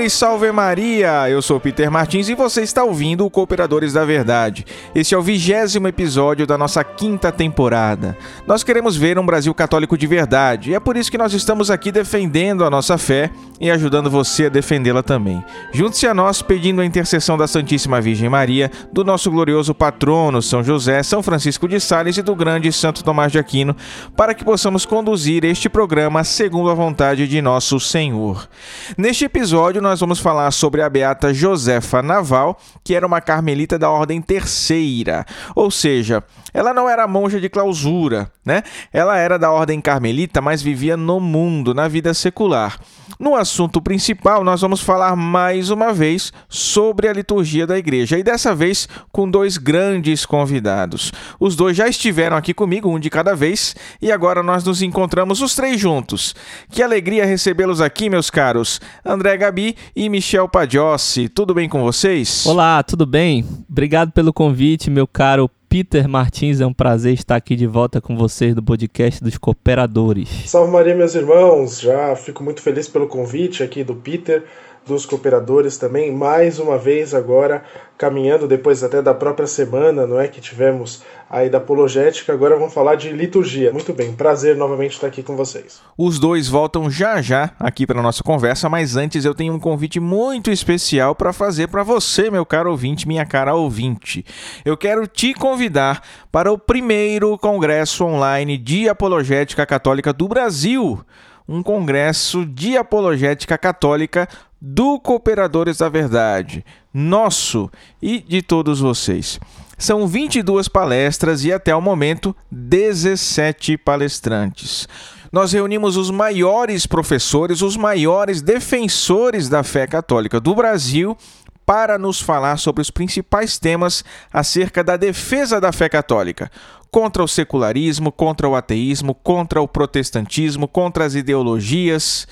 Senhores, salve Maria! Eu sou Peter Martins e você está ouvindo o Cooperadores da Verdade. Este é o vigésimo episódio da nossa quinta temporada. Nós queremos ver um Brasil católico de verdade e é por isso que nós estamos aqui defendendo a nossa fé e ajudando você a defendê-la também. Junte-se a nós pedindo a intercessão da Santíssima Virgem Maria, do nosso glorioso patrono São José, São Francisco de Sales e do grande Santo Tomás de Aquino, para que possamos conduzir este programa segundo a vontade de nosso Senhor. Neste episódio, nós vamos falar sobre a beata Josefa Naval, que era uma carmelita da Ordem Terceira, ou seja, ela não era monja de clausura, né? Ela era da Ordem Carmelita, mas vivia no mundo, na vida secular. No assunto principal, nós vamos falar mais uma vez sobre a liturgia da igreja e dessa vez com dois grandes convidados. Os dois já estiveram aqui comigo, um de cada vez, e agora nós nos encontramos os três juntos. Que alegria recebê-los aqui, meus caros. André Gabi e Michel Padiossi. Tudo bem com vocês? Olá, tudo bem? Obrigado pelo convite, meu caro Peter Martins, é um prazer estar aqui de volta com vocês do podcast dos Cooperadores. Salve Maria, meus irmãos! Já fico muito feliz pelo convite aqui do Peter, dos Cooperadores também, mais uma vez agora caminhando depois até da própria semana, não é que tivemos aí da apologética, agora vamos falar de liturgia. Muito bem, prazer novamente estar aqui com vocês. Os dois voltam já já aqui para nossa conversa, mas antes eu tenho um convite muito especial para fazer para você, meu caro ouvinte, minha cara ouvinte. Eu quero te convidar para o primeiro congresso online de apologética católica do Brasil um congresso de apologética católica do Cooperadores da Verdade, nosso e de todos vocês. São 22 palestras e até o momento 17 palestrantes. Nós reunimos os maiores professores, os maiores defensores da fé católica do Brasil para nos falar sobre os principais temas acerca da defesa da fé católica, contra o secularismo, contra o ateísmo, contra o protestantismo, contra as ideologias.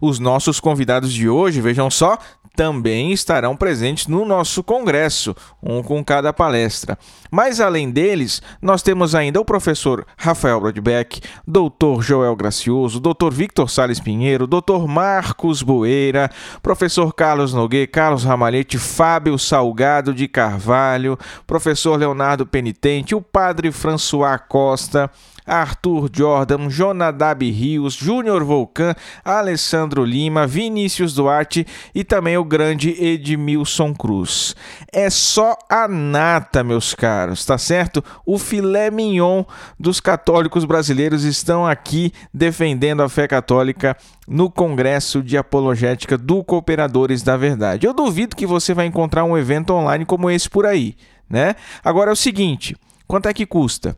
Os nossos convidados de hoje, vejam só, também estarão presentes no nosso congresso, um com cada palestra. Mas além deles, nós temos ainda o professor Rafael Brodbeck, doutor Joel Gracioso, doutor Victor Sales Pinheiro, doutor Marcos Boeira, professor Carlos Nogueira, Carlos Ramalhete, Fábio Salgado de Carvalho, professor Leonardo Penitente, o padre François Costa, Arthur Jordan, Jonadab Rios, Júnior Volcan, Alessandro Lima, Vinícius Duarte e também o grande Edmilson Cruz. É só a nata, meus caros, tá certo? O filé mignon dos católicos brasileiros estão aqui defendendo a fé católica no Congresso de Apologética do Cooperadores da Verdade. Eu duvido que você vai encontrar um evento online como esse por aí, né? Agora é o seguinte, quanto é que custa?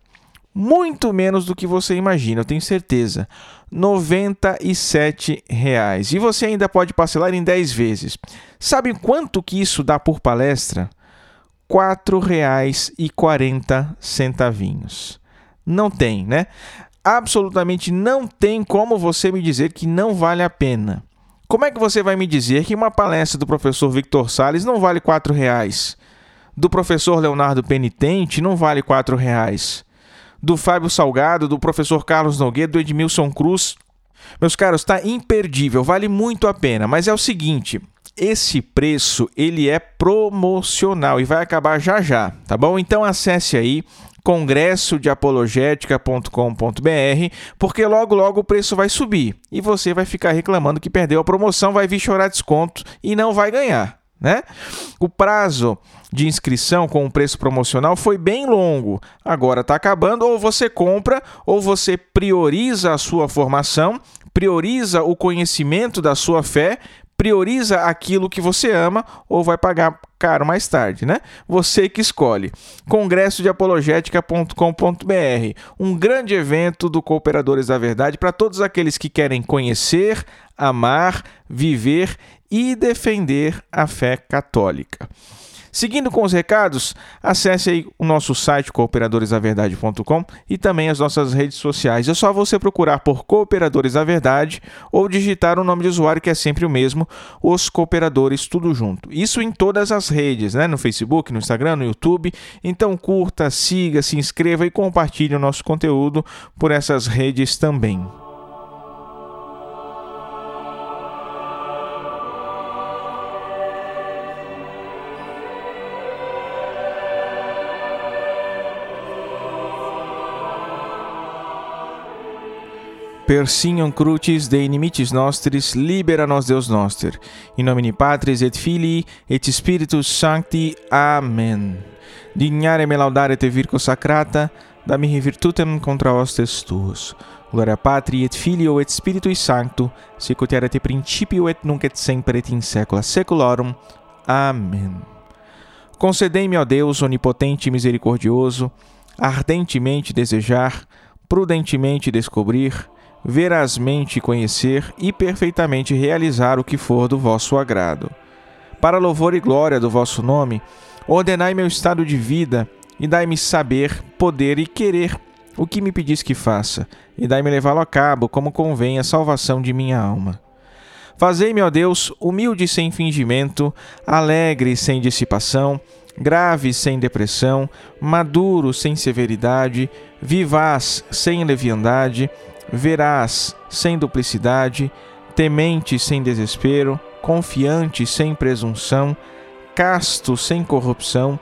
Muito menos do que você imagina, eu tenho certeza. 97 reais. E você ainda pode parcelar em 10 vezes. Sabe quanto que isso dá por palestra? R$ 4,40. Não tem, né? Absolutamente não tem como você me dizer que não vale a pena. Como é que você vai me dizer que uma palestra do professor Victor Sales não vale R$ reais? Do professor Leonardo Penitente não vale R$ reais? Do Fábio Salgado, do professor Carlos Nogueira, do Edmilson Cruz. Meus caros, está imperdível, vale muito a pena, mas é o seguinte, esse preço ele é promocional e vai acabar já já, tá bom? Então acesse aí congressodeapologética.com.br, porque logo logo o preço vai subir e você vai ficar reclamando que perdeu a promoção, vai vir chorar desconto e não vai ganhar, né? O prazo de inscrição com o preço promocional foi bem longo. Agora está acabando, ou você compra, ou você prioriza a sua formação, prioriza o conhecimento da sua fé, prioriza aquilo que você ama ou vai pagar caro mais tarde, né? Você que escolhe. Congresso de Apologética.com.br, um grande evento do Cooperadores da Verdade para todos aqueles que querem conhecer, amar, viver e defender a fé católica. Seguindo com os recados, acesse aí o nosso site cooperadoresdaverdade.com e também as nossas redes sociais. É só você procurar por Cooperadores da Verdade ou digitar o nome de usuário que é sempre o mesmo, os Cooperadores tudo junto. Isso em todas as redes, né? No Facebook, no Instagram, no YouTube. Então curta, siga, se inscreva e compartilhe o nosso conteúdo por essas redes também. Per signum crucis de inimicis nostris libera nos Deus noster. In nomine Patris et Filii et Spiritus Sancti. Amen. Dignare me laudare te virgo sacrata, da mihi virtutem contra hostes tuos. Gloria Patri et Filio et Spiritui Sancto, sicut erat principio et nunc et semper et in saecula saeculorum. Amém. Concedei-me, ó Deus, onipotente e misericordioso, ardentemente desejar, prudentemente descobrir, verazmente conhecer e perfeitamente realizar o que for do vosso agrado. Para louvor e glória do vosso nome, ordenai meu estado de vida e dai-me saber, poder e querer o que me pedis que faça, e dai-me levá-lo a cabo como convém a salvação de minha alma. Fazei-me, ó Deus, humilde sem fingimento, alegre sem dissipação, grave sem depressão, maduro sem severidade, vivaz sem leviandade, veraz sem duplicidade, temente sem desespero, confiante sem presunção, casto sem corrupção,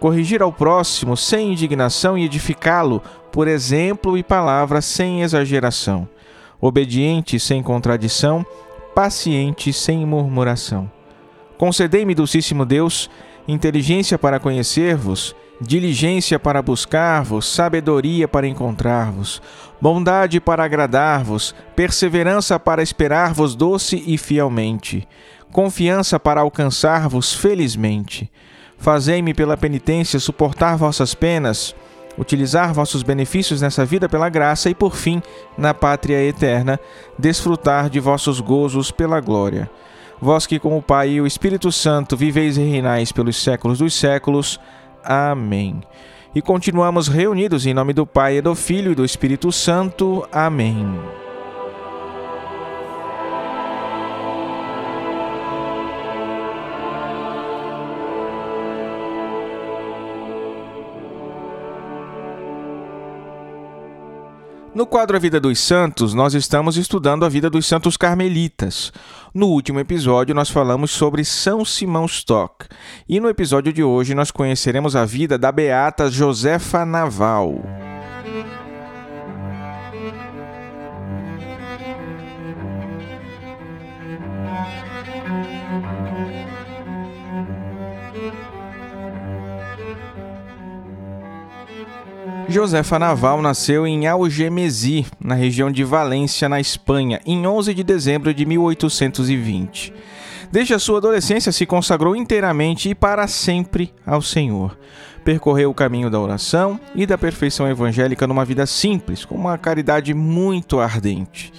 corrigir ao próximo sem indignação e edificá-lo por exemplo e palavra sem exageração, obediente sem contradição, paciente sem murmuração. Concedei-me, Dulcíssimo Deus, inteligência para conhecer-vos, diligência para buscar-vos, sabedoria para encontrar-vos, bondade para agradar-vos, perseverança para esperar-vos doce e fielmente, confiança para alcançar-vos felizmente. Fazei-me pela penitência suportar vossas penas, utilizar vossos benefícios nessa vida pela graça e, por fim, na pátria eterna, desfrutar de vossos gozos pela glória. Vós que, com o Pai e o Espírito Santo, viveis e reinais pelos séculos dos séculos. Amém. E continuamos reunidos em nome do Pai, e do Filho e do Espírito Santo. Amém. No quadro A Vida dos Santos, nós estamos estudando a vida dos santos carmelitas. No último episódio, nós falamos sobre São Simão Stock. E no episódio de hoje, nós conheceremos a vida da beata Josefa Naval. Josefa Naval nasceu em Algemesi, na região de Valência, na Espanha, em 11 de dezembro de 1820. Desde a sua adolescência se consagrou inteiramente e para sempre ao Senhor. Percorreu o caminho da oração e da perfeição evangélica numa vida simples, com uma caridade muito ardente.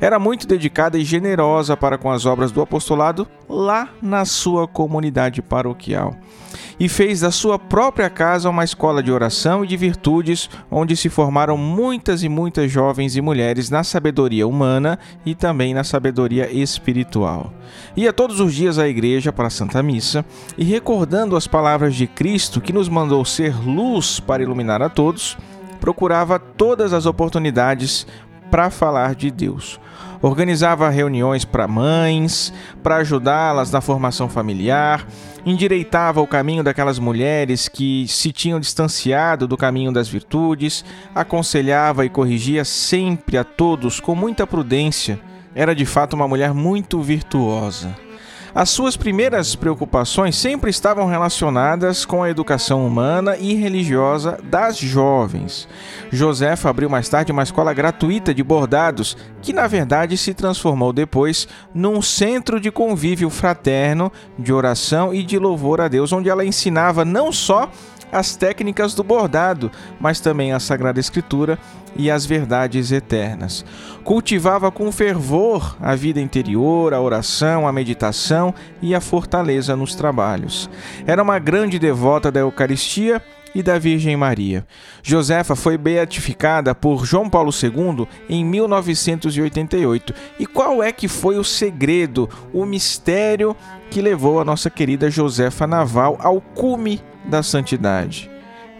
Era muito dedicada e generosa para com as obras do apostolado lá na sua comunidade paroquial e fez da sua própria casa uma escola de oração e de virtudes, onde se formaram muitas e muitas jovens e mulheres na sabedoria humana e também na sabedoria espiritual. Ia todos os dias à igreja para a Santa Missa e, recordando as palavras de Cristo que nos mandou ser luz para iluminar a todos, procurava todas as oportunidades para falar de Deus organizava reuniões para mães, para ajudá-las na formação familiar, endireitava o caminho daquelas mulheres que se tinham distanciado do caminho das virtudes, aconselhava e corrigia sempre a todos com muita prudência. Era de fato uma mulher muito virtuosa. As suas primeiras preocupações sempre estavam relacionadas com a educação humana e religiosa das jovens. Josefa abriu mais tarde uma escola gratuita de bordados, que na verdade se transformou depois num centro de convívio fraterno, de oração e de louvor a Deus, onde ela ensinava não só as técnicas do bordado, mas também a Sagrada Escritura e as verdades eternas. Cultivava com fervor a vida interior, a oração, a meditação e a fortaleza nos trabalhos. Era uma grande devota da Eucaristia e da Virgem Maria. Josefa foi beatificada por João Paulo II em 1988. E qual é que foi o segredo, o mistério que levou a nossa querida Josefa Naval ao cume da santidade.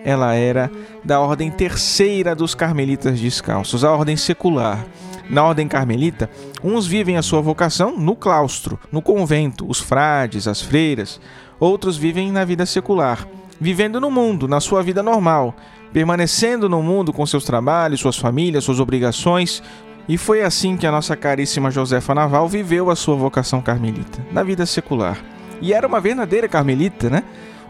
Ela era da ordem terceira dos carmelitas descalços, a ordem secular. Na ordem carmelita, uns vivem a sua vocação no claustro, no convento, os frades, as freiras. Outros vivem na vida secular, vivendo no mundo, na sua vida normal, permanecendo no mundo com seus trabalhos, suas famílias, suas obrigações, E foi assim que a nossa caríssima Josefa Naval viveu a sua vocação carmelita, na vida secular. E era uma verdadeira carmelita, né?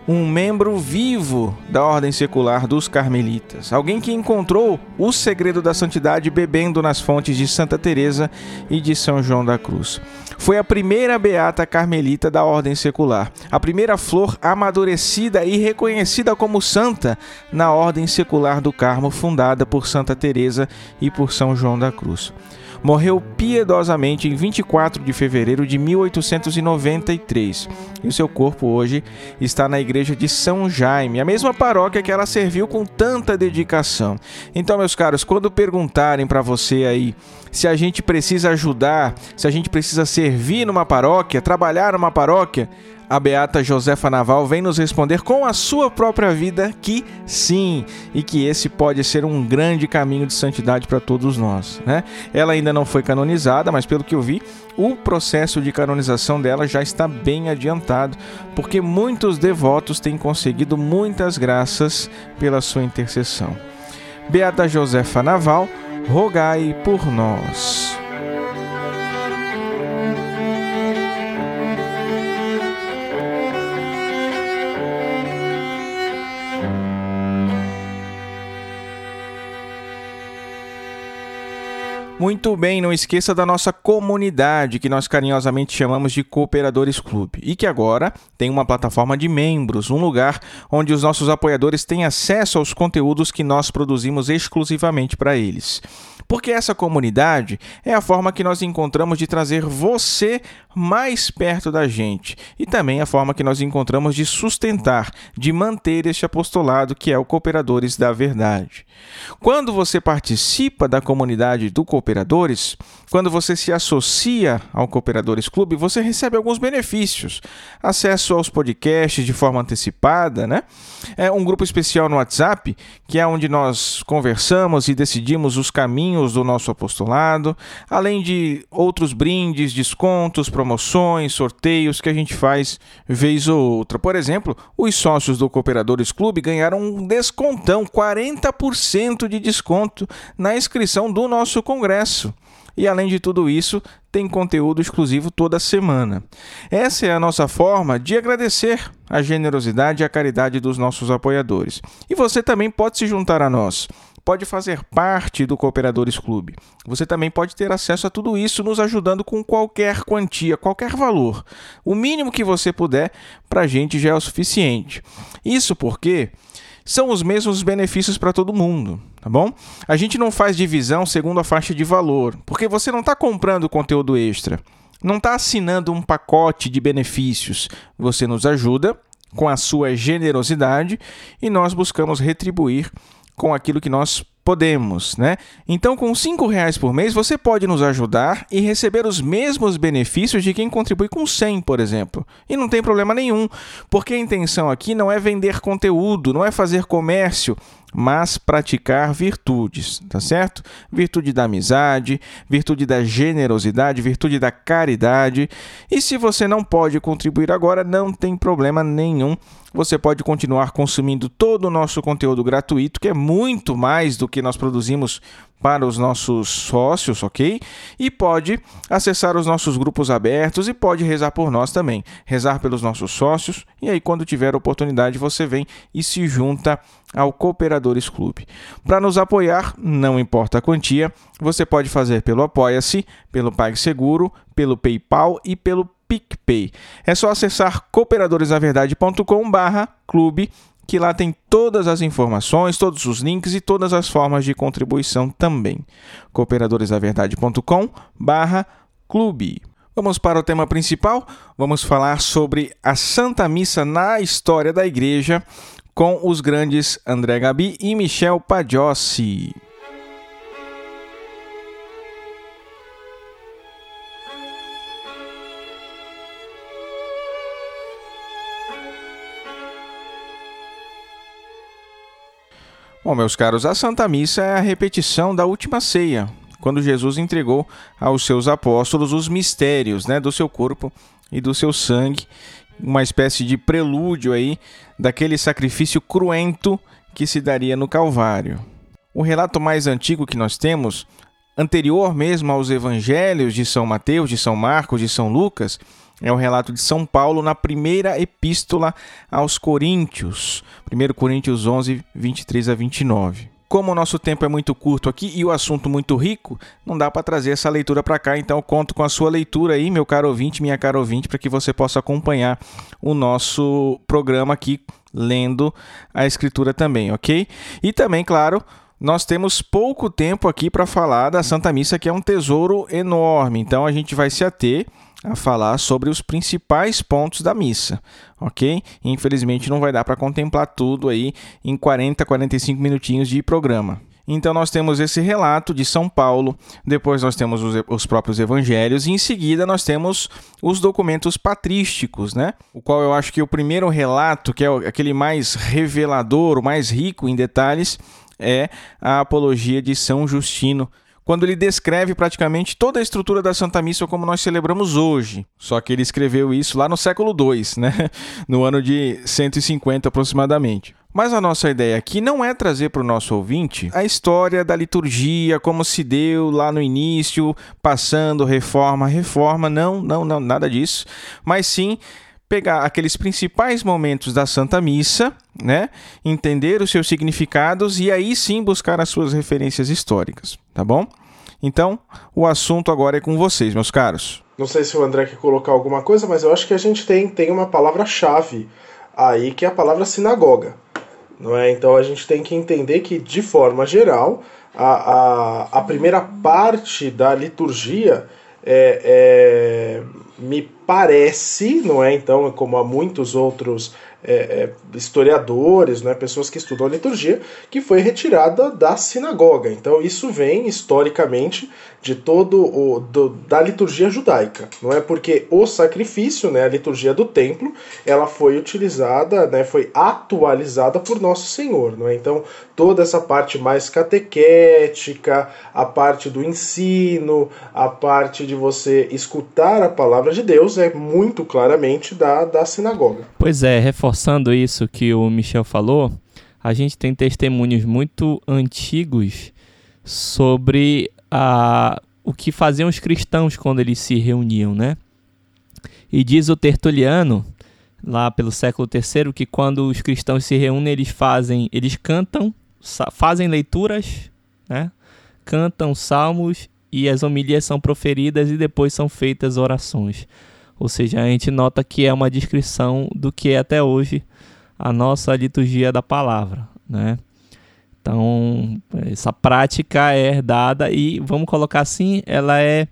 Um membro vivo da ordem secular dos carmelitas, alguém que encontrou o segredo da santidade bebendo nas fontes de Santa Teresa e de São João da Cruz. Foi a primeira beata carmelita da ordem secular, a primeira flor amadurecida e reconhecida como santa na ordem secular do Carmo fundada por Santa Teresa e por São João da Cruz morreu piedosamente em 24 de fevereiro de 1893 e o seu corpo hoje está na igreja de São Jaime, a mesma paróquia que ela serviu com tanta dedicação. Então, meus caros, quando perguntarem para você aí se a gente precisa ajudar, se a gente precisa servir numa paróquia, trabalhar numa paróquia, a beata Josefa Naval vem nos responder com a sua própria vida que sim, e que esse pode ser um grande caminho de santidade para todos nós, né? Ela ainda não foi canonizada, mas pelo que eu vi, o processo de canonização dela já está bem adiantado, porque muitos devotos têm conseguido muitas graças pela sua intercessão. Beata Josefa Naval, rogai por nós. Muito bem, não esqueça da nossa comunidade, que nós carinhosamente chamamos de Cooperadores Clube, e que agora tem uma plataforma de membros, um lugar onde os nossos apoiadores têm acesso aos conteúdos que nós produzimos exclusivamente para eles. Porque essa comunidade é a forma que nós encontramos de trazer você mais perto da gente e também a forma que nós encontramos de sustentar, de manter este apostolado que é o Cooperadores da Verdade. Quando você participa da comunidade do Cooperadores, quando você se associa ao Cooperadores Clube, você recebe alguns benefícios: acesso aos podcasts de forma antecipada, né? É um grupo especial no WhatsApp, que é onde nós conversamos e decidimos os caminhos do nosso apostolado, além de outros brindes, descontos, promoções, sorteios que a gente faz vez ou outra. Por exemplo, os sócios do Cooperadores Clube ganharam um descontão, 40% de desconto na inscrição do nosso congresso. E além de tudo isso, tem conteúdo exclusivo toda semana. Essa é a nossa forma de agradecer a generosidade e a caridade dos nossos apoiadores. E você também pode se juntar a nós. Pode fazer parte do Cooperadores Clube. Você também pode ter acesso a tudo isso nos ajudando com qualquer quantia, qualquer valor. O mínimo que você puder, para a gente já é o suficiente. Isso porque são os mesmos benefícios para todo mundo, tá bom? A gente não faz divisão segundo a faixa de valor, porque você não está comprando conteúdo extra, não está assinando um pacote de benefícios. Você nos ajuda com a sua generosidade e nós buscamos retribuir com aquilo que nós podemos, né? Então, com cinco reais por mês, você pode nos ajudar e receber os mesmos benefícios de quem contribui com 100, por exemplo. E não tem problema nenhum, porque a intenção aqui não é vender conteúdo, não é fazer comércio, mas praticar virtudes, tá certo? Virtude da amizade, virtude da generosidade, virtude da caridade. E se você não pode contribuir agora, não tem problema nenhum. Você pode continuar consumindo todo o nosso conteúdo gratuito, que é muito mais do que nós produzimos para os nossos sócios, ok? E pode acessar os nossos grupos abertos e pode rezar por nós também. Rezar pelos nossos sócios. E aí, quando tiver oportunidade, você vem e se junta ao Cooperadores Clube. Para nos apoiar, não importa a quantia, você pode fazer pelo Apoia-se, pelo PagSeguro, pelo PayPal e pelo PicPay. É só acessar cooperadoresdaverdade.com/clube que lá tem todas as informações, todos os links e todas as formas de contribuição também. cooperadoresdaverdade.com/clube. Vamos para o tema principal. Vamos falar sobre a Santa Missa na história da Igreja com os grandes André Gabi e Michel Padiossi. Bom, meus caros, a Santa Missa é a repetição da última ceia, quando Jesus entregou aos seus apóstolos os mistérios né, do seu corpo e do seu sangue, uma espécie de prelúdio aí daquele sacrifício cruento que se daria no Calvário. O relato mais antigo que nós temos anterior mesmo aos evangelhos de São Mateus, de São Marcos, de São Lucas, é o relato de São Paulo na primeira epístola aos Coríntios, 1 Coríntios 11, 23 a 29. Como o nosso tempo é muito curto aqui e o assunto muito rico, não dá para trazer essa leitura para cá, então conto com a sua leitura aí, meu caro ouvinte, minha cara ouvinte, para que você possa acompanhar o nosso programa aqui lendo a escritura também, ok? E também, claro, nós temos pouco tempo aqui para falar da Santa Missa, que é um tesouro enorme, então a gente vai se ater a falar sobre os principais pontos da missa, ok? Infelizmente não vai dar para contemplar tudo aí em 40, 45 minutinhos de programa. Então nós temos esse relato de São Paulo, depois nós temos os, os, próprios evangelhos e em seguida nós temos os documentos patrísticos, né? O qual eu acho que o primeiro relato, que é aquele mais revelador, o mais rico em detalhes, é a apologia de São Justino, quando ele descreve praticamente toda a estrutura da Santa Missa como nós celebramos hoje. Só que ele escreveu isso lá no século II, né? no ano de 150 aproximadamente. Mas a nossa ideia aqui não é trazer para o nosso ouvinte a história da liturgia, como se deu lá no início, passando reforma, reforma, não, não, não, nada disso, mas sim pegar aqueles principais momentos da Santa Missa, né? Entender os seus significados e aí sim buscar as suas referências históricas, tá bom? Então, o assunto agora é com vocês, meus caros. Não sei se o André quer colocar alguma coisa, mas eu acho que a gente tem, tem uma palavra-chave aí, que é a palavra sinagoga. Não é? Então a gente tem que entender que, de forma geral, a, a, a primeira parte da liturgia é, é, me parece, não é? Então, como há muitos outros é, é, historiadores, né, pessoas que estudam a liturgia, que foi retirada da sinagoga. Então isso vem historicamente de todo o do, da liturgia judaica, não é porque o sacrifício, né, a liturgia do templo, ela foi utilizada, né, foi atualizada por nosso Senhor, não é? Então toda essa parte mais catequética, a parte do ensino, a parte de você escutar a palavra de Deus é muito claramente da, da sinagoga. Pois é, reforçando isso que o Michel falou, a gente tem testemunhos muito antigos sobre a, o que faziam os cristãos quando eles se reuniam, né? E diz o Tertuliano, lá pelo século III, que quando os cristãos se reúnem, eles fazem, eles cantam, fazem leituras, né? Cantam salmos e as homilias são proferidas e depois são feitas orações. Ou seja, a gente nota que é uma descrição do que é até hoje a nossa liturgia da palavra, né? Então, essa prática é herdada e, vamos colocar assim, ela é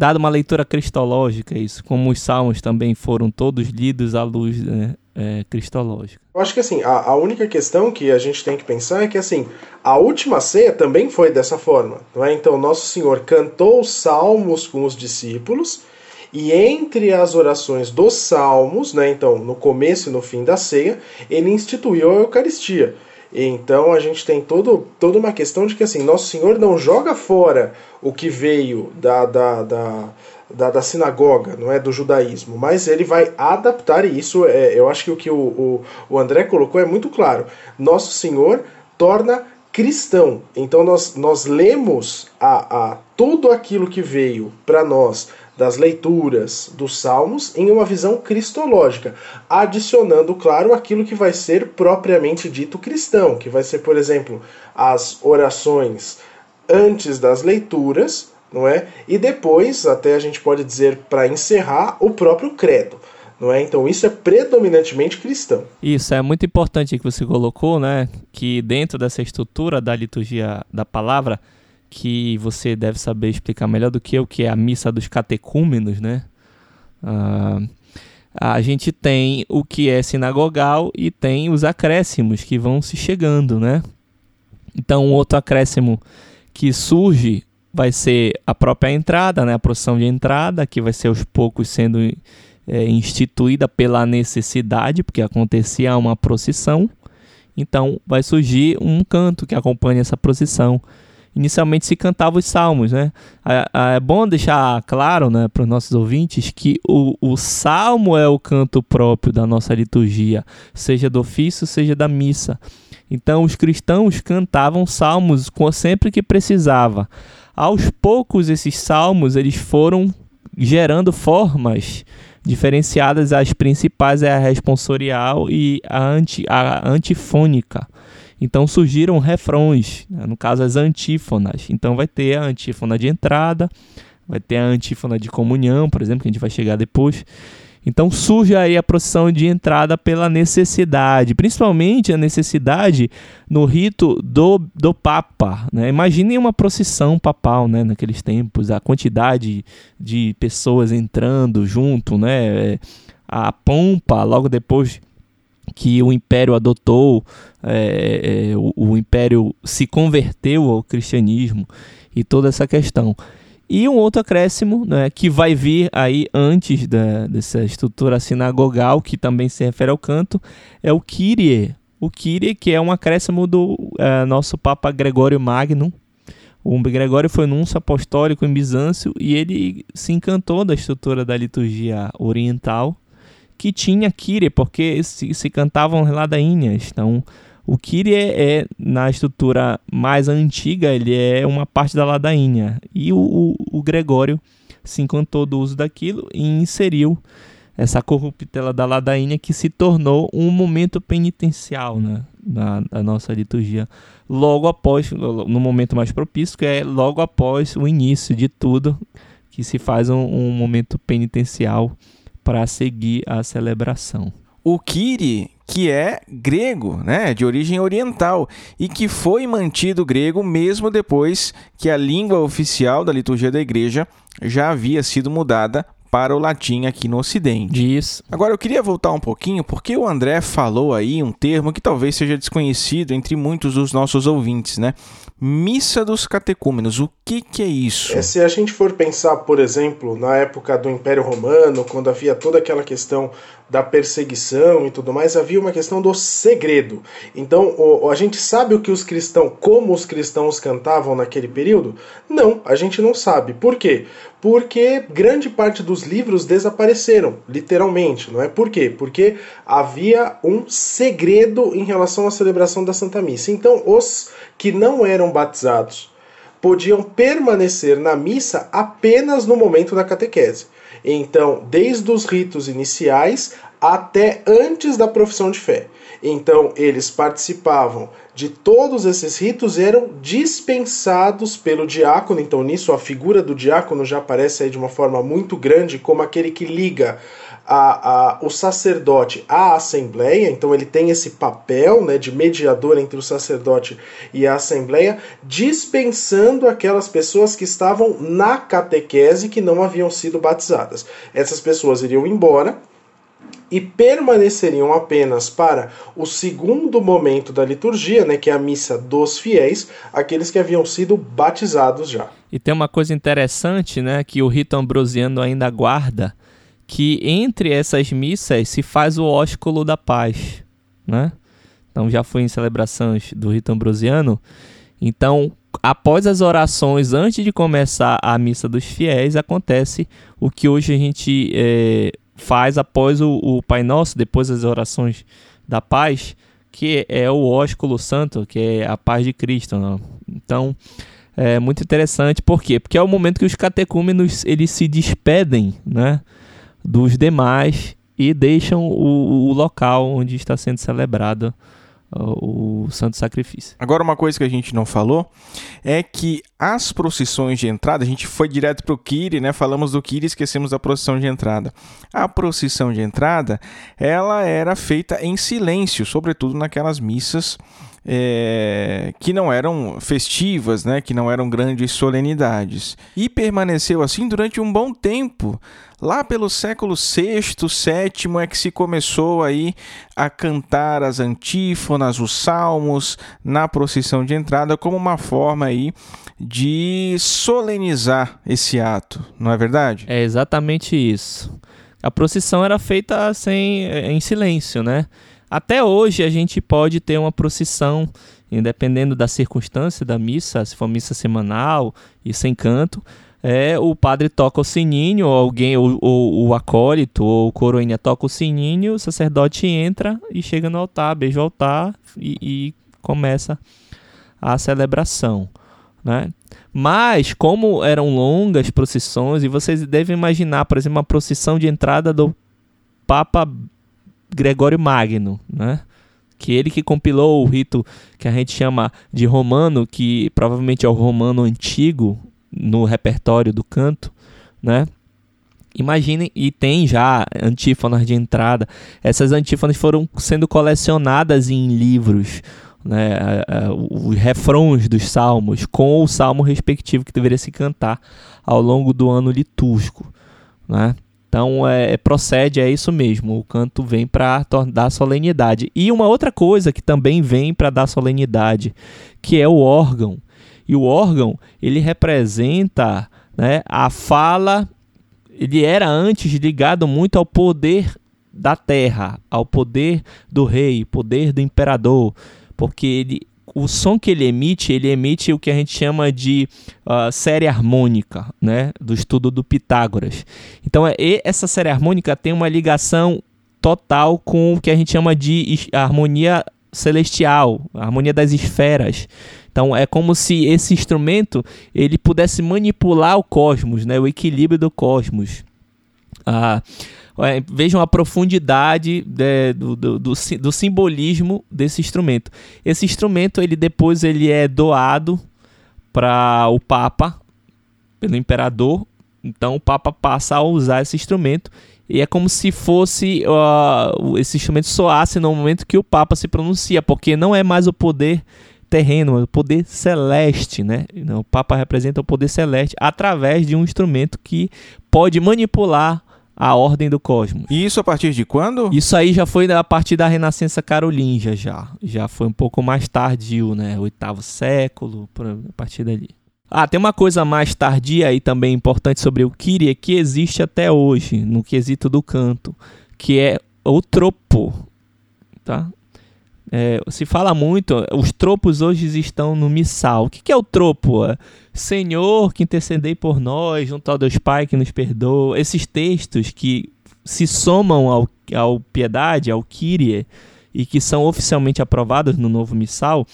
dada uma leitura cristológica, isso, como os salmos também foram todos lidos à luz né, é, cristológica. Eu acho que assim, a, a, única questão que a gente tem que pensar é que assim, a última ceia também foi dessa forma, não é? Então, Nosso Senhor cantou os salmos com os discípulos e entre as orações dos salmos, né, então no começo e no fim da ceia, ele instituiu a Eucaristia. Então a gente tem todo, toda uma questão de que assim, Nosso Senhor não joga fora o que veio da, da, da, da, da sinagoga, não é do judaísmo, mas ele vai adaptar, e isso é, eu acho que o que o, o, o André colocou é muito claro. Nosso Senhor torna cristão. Então nós, nós lemos a, a tudo aquilo que veio para nós das leituras dos salmos em uma visão cristológica, adicionando, claro, aquilo que vai ser propriamente dito cristão, que vai ser, por exemplo, as orações antes das leituras, não é? E depois, até a gente pode dizer para encerrar, o próprio credo. Não é? Então isso é predominantemente cristão. Isso é muito importante que você colocou, né? Que dentro dessa estrutura da liturgia da palavra, que você deve saber explicar melhor do que eu, que é a missa dos catecúmenos, né? Uh, a gente tem o que é sinagogal e tem os acréscimos que vão se chegando, né? Então, outro acréscimo que surge vai ser a própria entrada, né? A procissão de entrada, que vai ser aos poucos sendo é, instituída pela necessidade, porque acontecia uma procissão. Então, vai surgir um canto que acompanha essa procissão inicialmente se cantava os salmos, né? É bom deixar claro, né, para os nossos ouvintes que o, o salmo é o canto próprio da nossa liturgia, seja do ofício, seja da missa. Então, os cristãos cantavam salmos sempre que precisava. Aos poucos esses salmos eles foram gerando formas diferenciadas, as principais é a responsorial e a, anti, a antifônica. Então surgiram refrões, né? no caso as antífonas. Então vai ter a antífona de entrada, vai ter a antífona de comunhão, por exemplo, que a gente vai chegar depois. Então surge aí a procissão de entrada pela necessidade, principalmente a necessidade no rito do, do Papa. Né? Imaginem uma procissão papal né? naqueles tempos, a quantidade de pessoas entrando junto, né? a pompa logo depois que o império adotou, é, é, o, o império se converteu ao cristianismo e toda essa questão. E um outro acréscimo, né, que vai vir aí antes da, dessa estrutura sinagogal, que também se refere ao canto, é o Kyrie. O Kyrie, que é um acréscimo do uh, nosso Papa Gregório Magno. O Gregório foi núncio apostólico em Bizâncio e ele se encantou da estrutura da liturgia oriental, que tinha Kyrie, porque se, se cantavam ladainhas. Então, o Kyrie é, é, na estrutura mais antiga, ele é uma parte da ladainha. E o, o, o Gregório se encantou do uso daquilo e inseriu essa corruptela da ladainha que se tornou um momento penitencial né, na, na, nossa liturgia. Logo após, no momento mais propício, que é logo após o início de tudo, que se faz um, um momento penitencial para seguir a celebração. O Kyrie que é grego, né, de origem oriental, e que foi mantido grego mesmo depois que a língua oficial da liturgia da igreja já havia sido mudada para o latim aqui no Ocidente. Isso. Agora eu queria voltar um pouquinho porque o André falou aí um termo que talvez seja desconhecido entre muitos dos nossos ouvintes, né? Missa dos catecúmenos, o que, que é isso? É, se a gente for pensar, por exemplo, na época do Império Romano, quando havia toda aquela questão da perseguição e tudo mais, havia uma questão do segredo. Então, o, a gente sabe o que os cristãos, como os cristãos cantavam naquele período? Não, a gente não sabe. Por quê? Porque grande parte dos livros desapareceram, literalmente, não é? Por quê? Porque havia um segredo em relação à celebração da Santa Missa. Então, os que não eram batizados podiam permanecer na missa apenas no momento da catequese. Então, desde os ritos iniciais até antes da profissão de fé. Então, eles participavam de todos esses ritos e eram dispensados pelo diácono. Então, nisso, a figura do diácono já aparece aí de uma forma muito grande como aquele que liga a, a, o sacerdote à assembleia, então ele tem esse papel né, de mediador entre o sacerdote e a assembleia, dispensando aquelas pessoas que estavam na catequese que não haviam sido batizadas. Essas pessoas iriam embora e permaneceriam apenas para o segundo momento da liturgia, né, que é a missa dos fiéis, aqueles que haviam sido batizados já. E tem uma coisa interessante, né, que o rito ambrosiano ainda guarda, que entre essas missas se faz o ósculo da paz, né? Então já foi em celebrações do rito ambrosiano. Então, após as orações, antes de começar a missa dos fiéis, acontece o que hoje a gente é, faz após o, o Pai Nosso, depois das orações da paz, que é o ósculo santo, que é a paz de Cristo. Né? Então, é muito interessante, por quê? Porque é o momento que os catecúmenos eles se despedem, né? Dos demais e deixam o, o local onde está sendo celebrado o santo sacrifício. Agora uma coisa que a gente não falou é que as procissões de entrada, a gente foi direto para o Kiri, né? Falamos do Kiri, esquecemos da procissão de entrada. A procissão de entrada, ela era feita em silêncio, sobretudo naquelas missas é, que não eram festivas, né, que não eram grandes solenidades. E permaneceu assim durante um bom tempo. Lá pelo século VI, VII é que se começou aí a cantar as antífonas, os salmos na procissão de entrada como uma forma aí de solenizar esse ato, não é verdade? É exatamente isso. A procissão era feita sem, em silêncio, né? Até hoje a gente pode ter uma procissão, dependendo da circunstância da missa, se for missa semanal e sem canto, é, o padre toca o sininho, ou alguém, ou, ou, o acólito, ou o coroinha toca o sininho, o sacerdote entra e chega no altar, beija o altar e, e começa a celebração. Né? Mas, como eram longas procissões, e vocês devem imaginar, por exemplo, uma procissão de entrada do Papa Gregório Magno, né? que ele que compilou o rito que a gente chama de romano, que provavelmente é o romano antigo no repertório do canto, né? Imaginem, e tem já antífonas de entrada. Essas antífonas foram sendo colecionadas em livros, né, os refrões dos salmos, com o salmo respectivo que deveria se cantar ao longo do ano litúrgico. Né? Então, é, procede, é isso mesmo. O canto vem para dar solenidade. E uma outra coisa que também vem para dar solenidade, que é o órgão. E o órgão, ele representa né, a fala ele era antes ligado muito ao poder da terra, ao poder do rei, poder do imperador, porque ele, o som que ele emite, ele emite o que a gente chama de uh, série harmônica, né, do estudo do Pitágoras. Então, é, essa série harmônica tem uma ligação total com o que a gente chama de harmonia celestial, a harmonia das esferas. Então é como se esse instrumento ele pudesse manipular o cosmos, né, o equilíbrio do cosmos. Ah, é, vejam a profundidade de, do, do, do, do, simbolismo desse instrumento. Esse instrumento ele depois ele é doado para o Papa pelo imperador. Então o Papa passa a usar esse instrumento e é como se fosse uh, esse instrumento soasse no momento que o Papa se pronuncia, porque não é mais o poder terreno, é o poder celeste, né? O Papa representa o poder celeste através de um instrumento que pode manipular a ordem do cosmos. E isso a partir de quando? Isso aí já foi a partir da Renascença Carolíngia já. Já foi um pouco mais tardio, né? Oitavo século, a partir dali. Ah, tem uma coisa mais tardia aí também importante sobre o Kyrie que existe até hoje, no quesito do canto, que é o tropo, tá? É, se fala muito, os tropos hoje estão no missal. O que, que é o tropo? É, Senhor, que intercedei por nós, junto ao Deus Pai que nos perdoa. Esses textos que se somam ao, ao piedade, ao Kyrie, e que são oficialmente aprovados no novo missal,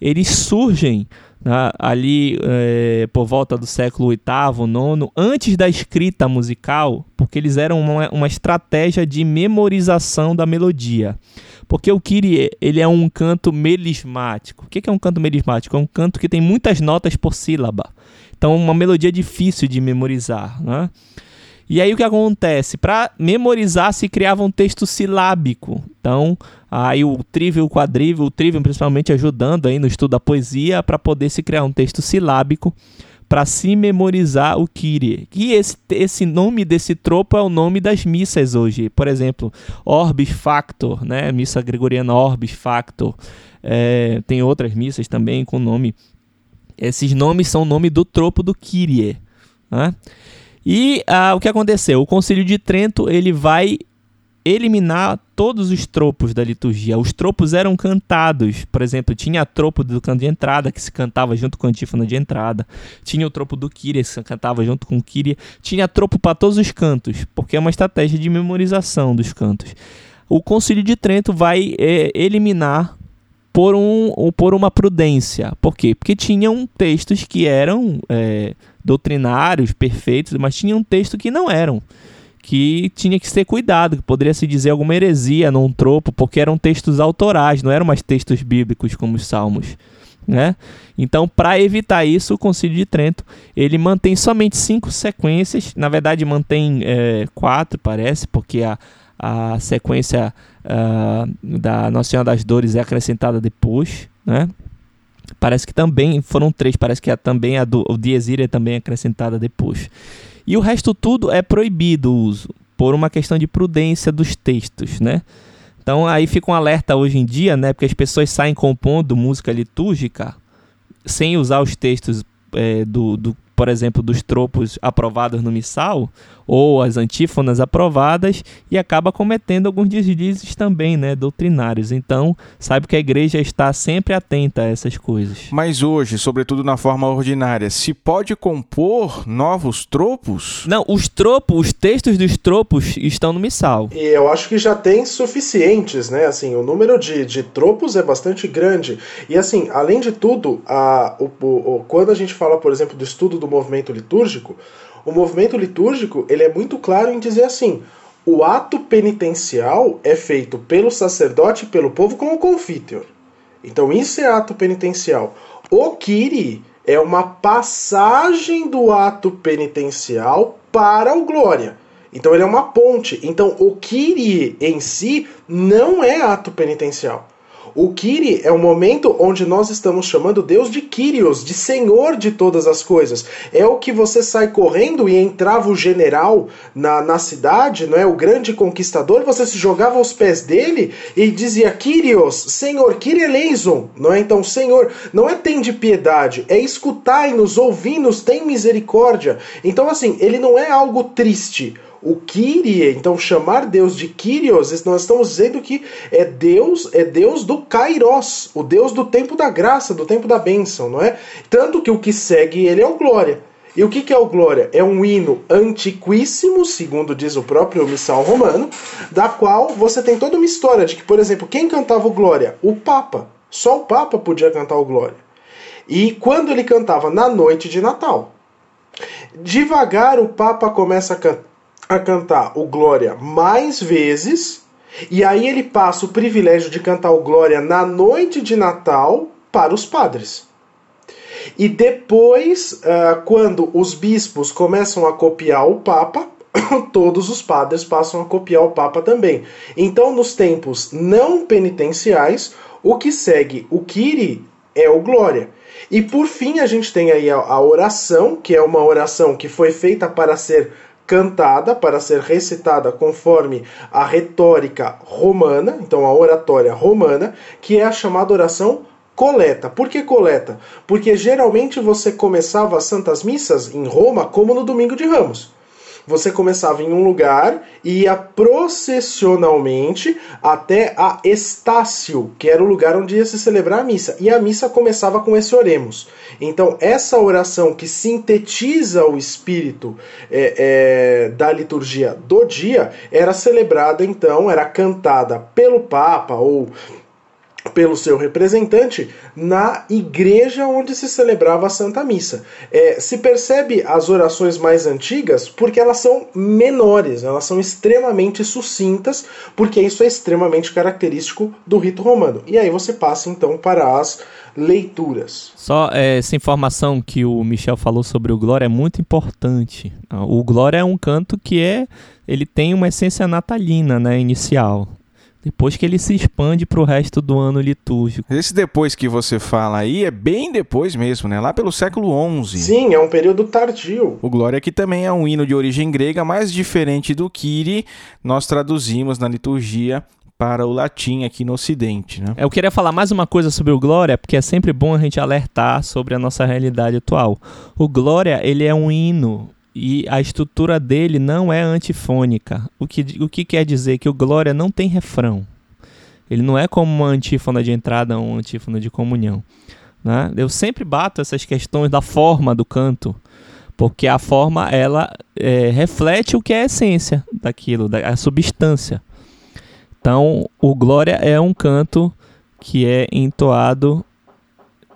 eles surgem né, ali é, por volta do século VIII, IX, antes da escrita musical, porque eles eram uma, uma estratégia de memorização da melodia. Porque o Kyrie ele é um canto melismático. O que é um canto melismático? É um canto que tem muitas notas por sílaba. Então, uma melodia difícil de memorizar. Né? E aí o que acontece? Para memorizar se criava um texto silábico. Então, aí o trívio e o quadrívio, o trívio principalmente ajudando aí no estudo da poesia para poder se criar um texto silábico para se memorizar o Kyrie. E esse, esse nome desse tropo é o nome das missas hoje. Por exemplo, Orbis Factor, né? Missa gregoriana Orbis Factor. É, tem outras missas também com nome. Esses nomes são o nome do tropo do Kyrie. Né? E ah, o que aconteceu? O Concílio de Trento ele vai eliminar todos os tropos da liturgia. Os tropos eram cantados. Por exemplo, tinha a tropo do canto de entrada, que se cantava junto com a antífona de entrada. Tinha o tropo do Kyrie, que se cantava junto com o Kyrie. Tinha tropo para todos os cantos, porque é uma estratégia de memorização dos cantos. O Concílio de Trento vai é, eliminar por, um, por uma prudência. Por quê? Porque tinham textos que eram é, doutrinários, perfeitos, mas tinham textos que não eram que tinha que ser cuidado, que poderia se dizer alguma heresia num tropo, porque eram textos autorais, não eram mais textos bíblicos como os salmos. Né? Então, para evitar isso, o Concílio de Trento ele mantém somente cinco sequências. Na verdade, mantém é, quatro, parece, porque a, a sequência uh, da Nossa Senhora das Dores é acrescentada depois. Né? Parece que também foram três. Parece que também a do o Dies é também acrescentada depois. E o resto tudo é proibido o uso, por uma questão de prudência dos textos, né? Então aí fica um alerta hoje em dia, né? Porque as pessoas saem compondo música litúrgica sem usar os textos é, do, do, por exemplo, dos tropos aprovados no missal, ou as antífonas aprovadas e acaba cometendo alguns deslizes também, né, doutrinários. Então, sabe que a igreja está sempre atenta a essas coisas. Mas hoje, sobretudo na forma ordinária, se pode compor novos tropos? Não, os tropos, os textos dos tropos estão no missal. E eu acho que já tem suficientes, né? Assim, o número de, de tropos é bastante grande. E assim, além de tudo, a, o, o, quando a gente fala, por exemplo, do estudo do movimento litúrgico, o movimento litúrgico ele é muito claro em dizer assim: o ato penitencial é feito pelo sacerdote e pelo povo como confiteor. Então isso é ato penitencial. O Kiri é uma passagem do ato penitencial para o glória. Então ele é uma ponte. Então o Kiri em si não é ato penitencial. O Kiri é o momento onde nós estamos chamando Deus de Kyrios, de Senhor de todas as coisas. É o que você sai correndo e entrava o general na, na cidade, não é? O grande conquistador, você se jogava aos pés dele e dizia Kyrios, Senhor, Kyrie eleison, não é? Então, Senhor, não é tem de piedade, é escutai-nos, ouvi-nos, tem misericórdia. Então, assim, ele não é algo triste. O Kyrie, então chamar Deus de Kyrios, nós estamos dizendo que é Deus, é Deus do Kairos, o Deus do tempo da graça, do tempo da bênção, não é? Tanto que o que segue ele é o glória. E o que, que é o Glória? É um hino antiquíssimo, segundo diz o próprio missal romano, da qual você tem toda uma história de que, por exemplo, quem cantava o Glória? O Papa. Só o Papa podia cantar o Glória. E quando ele cantava na noite de Natal. Devagar o Papa começa a cantar a cantar o Glória mais vezes, e aí ele passa o privilégio de cantar o Glória na noite de Natal para os padres. E depois, uh, quando os bispos começam a copiar o Papa, todos os padres passam a copiar o Papa também. Então, nos tempos não penitenciais, o que segue o Kyrie é o Glória. E por fim, a gente tem aí a oração, que é uma oração que foi feita para ser cantada para ser recitada conforme a retórica romana, então a oratória romana, que é a chamada oração coleta. Por que coleta? Porque geralmente você começava as santas missas em Roma como no domingo de Ramos você começava em um lugar e ia processionalmente até a Estácio, que era o lugar onde ia se celebrar a missa. E a missa começava com esse oremos. Então, essa oração que sintetiza o espírito é, é, da liturgia do dia era celebrada, então, era cantada pelo Papa ou pelo seu representante na igreja onde se celebrava a Santa Missa. É, se percebe as orações mais antigas porque elas são menores, elas são extremamente sucintas, porque isso é extremamente característico do rito romano. E aí você passa então para as leituras. Só é, essa informação que o Michel falou sobre o Glória é muito importante. O Glória é um canto que é ele tem uma essência natalina, né, inicial. Depois que ele se expande para o resto do ano litúrgico. Esse depois que você fala aí é bem depois mesmo, né? Lá pelo século XI. Sim, é um período tardio. O Glória que também é um hino de origem grega, mas diferente do Kyrie, nós traduzimos na liturgia para o latim aqui no Ocidente. Né? Eu queria falar mais uma coisa sobre o Glória, porque é sempre bom a gente alertar sobre a nossa realidade atual. O Glória ele é um hino e a estrutura dele não é antifônica. O que, o que quer dizer que o Glória não tem refrão. Ele não é como uma antífona de entrada ou uma antífona de comunhão. Né? Eu sempre bato essas questões da forma do canto, porque a forma ela é, reflete o que é a essência daquilo, da, a substância. Então, o Glória é um canto que é entoado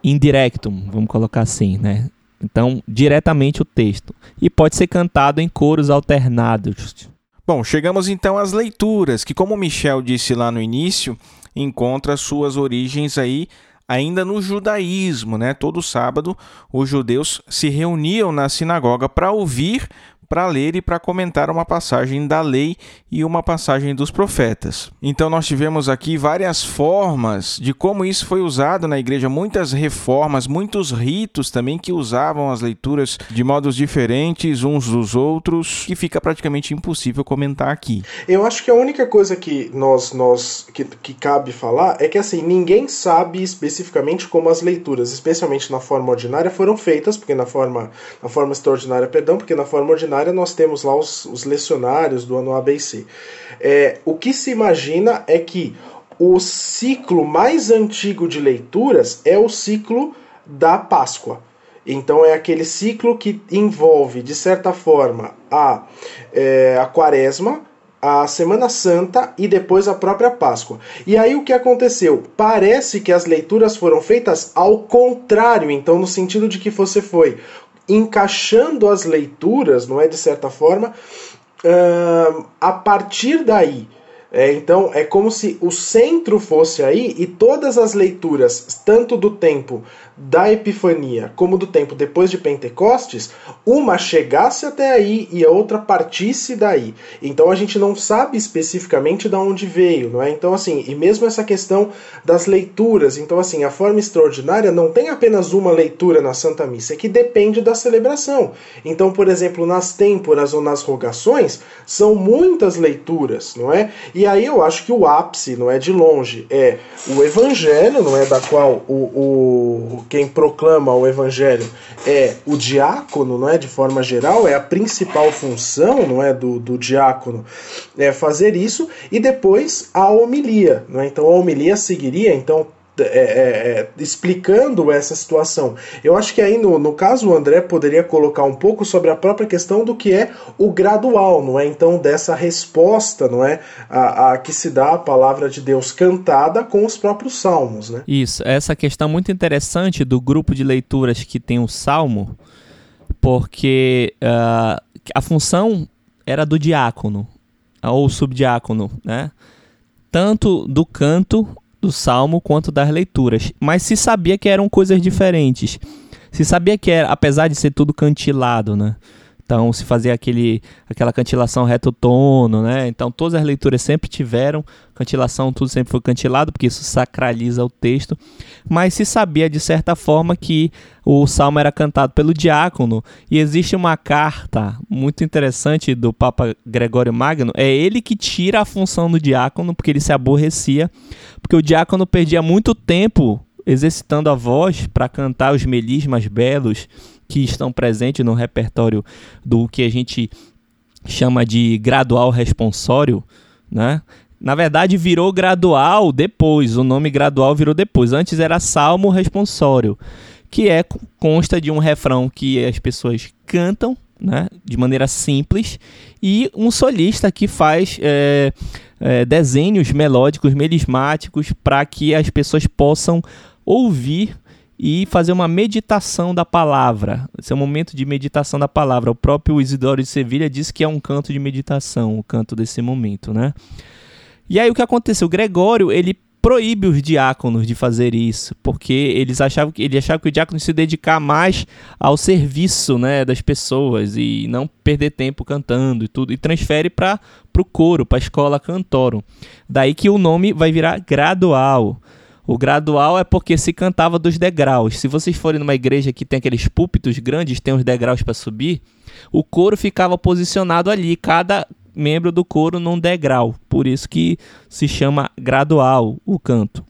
indirectum, vamos colocar assim, né? Então, diretamente o texto. E pode ser cantado em coros alternados. Bom, chegamos então às leituras, que como Michel disse lá no início, encontra suas origens aí ainda no judaísmo, né? Todo sábado os judeus se reuniam na sinagoga para ouvir para ler e para comentar uma passagem da lei e uma passagem dos profetas. Então nós tivemos aqui várias formas de como isso foi usado na igreja, muitas reformas, muitos ritos também que usavam as leituras de modos diferentes uns dos outros, que fica praticamente impossível comentar aqui. Eu acho que a única coisa que nós nós que, que cabe falar é que assim, ninguém sabe especificamente como as leituras, especialmente na forma ordinária, foram feitas, porque na forma na forma extraordinária, perdão, porque na forma ordinária nós temos lá os, os lecionários do ano ABC. É, o que se imagina é que o ciclo mais antigo de leituras é o ciclo da Páscoa. Então é aquele ciclo que envolve, de certa forma, a, é, a quaresma, a Semana Santa e depois a própria Páscoa. E aí o que aconteceu? Parece que as leituras foram feitas ao contrário, então no sentido de que você foi encaixando as leituras, não é de certa forma, uh, a partir daí. É, então é como se o centro fosse aí e todas as leituras, tanto do tempo da Epifania como do tempo depois de Pentecostes, uma chegasse até aí e a outra partisse daí. Então a gente não sabe especificamente de onde veio, não é? Então assim, e mesmo essa questão das leituras, então assim, a forma extraordinária não tem apenas uma leitura na Santa Missa, é que depende da celebração. Então, por exemplo, nas têmporas ou nas rogações, são muitas leituras, não é? E aí eu acho que o ápice, não é de longe, é o evangelho, não é da qual o, o quem proclama o evangelho é o diácono, não é? De forma geral, é a principal função, não é? Do, do diácono, é fazer isso. E depois a homilia, não é? Então a homilia seguiria então é, é, é, explicando essa situação. Eu acho que aí no, no caso o André poderia colocar um pouco sobre a própria questão do que é o gradual, não é? Então dessa resposta, não é, a, a que se dá a palavra de Deus cantada com os próprios salmos, né? Isso, essa questão muito interessante do grupo de leituras que tem o salmo, porque uh, a função era do diácono ou subdiácono, né? Tanto do canto do salmo quanto das leituras, mas se sabia que eram coisas diferentes. Se sabia que era, apesar de ser tudo cantilado, né? Então, se fazia aquele, aquela cantilação reto tono, né? Então, todas as leituras sempre tiveram cantilação, tudo sempre foi cantilado, porque isso sacraliza o texto. Mas se sabia, de certa forma, que o salmo era cantado pelo diácono. E existe uma carta muito interessante do Papa Gregório Magno. É ele que tira a função do diácono, porque ele se aborrecia, porque o diácono perdia muito tempo exercitando a voz para cantar os melismas belos que estão presentes no repertório do que a gente chama de gradual responsório, né? Na verdade, virou gradual depois. O nome gradual virou depois. Antes era salmo responsório, que é consta de um refrão que as pessoas cantam, né, de maneira simples, e um solista que faz é, é, desenhos melódicos, melismáticos, para que as pessoas possam ouvir e fazer uma meditação da palavra. Esse é um momento de meditação da palavra. O próprio Isidoro de Sevilha diz que é um canto de meditação, o canto desse momento, né? E aí o que aconteceu? O Gregório, ele proíbe os diáconos de fazer isso, porque eles achavam que ele achava que o diácono se dedicar mais ao serviço, né, das pessoas e não perder tempo cantando e tudo, e transfere para o coro, para a escola cantorum. Daí que o nome vai virar gradual. O gradual é porque se cantava dos degraus. Se vocês forem numa igreja que tem aqueles púlpitos grandes, tem os degraus para subir, o coro ficava posicionado ali, cada membro do coro num degrau. Por isso que se chama gradual o canto.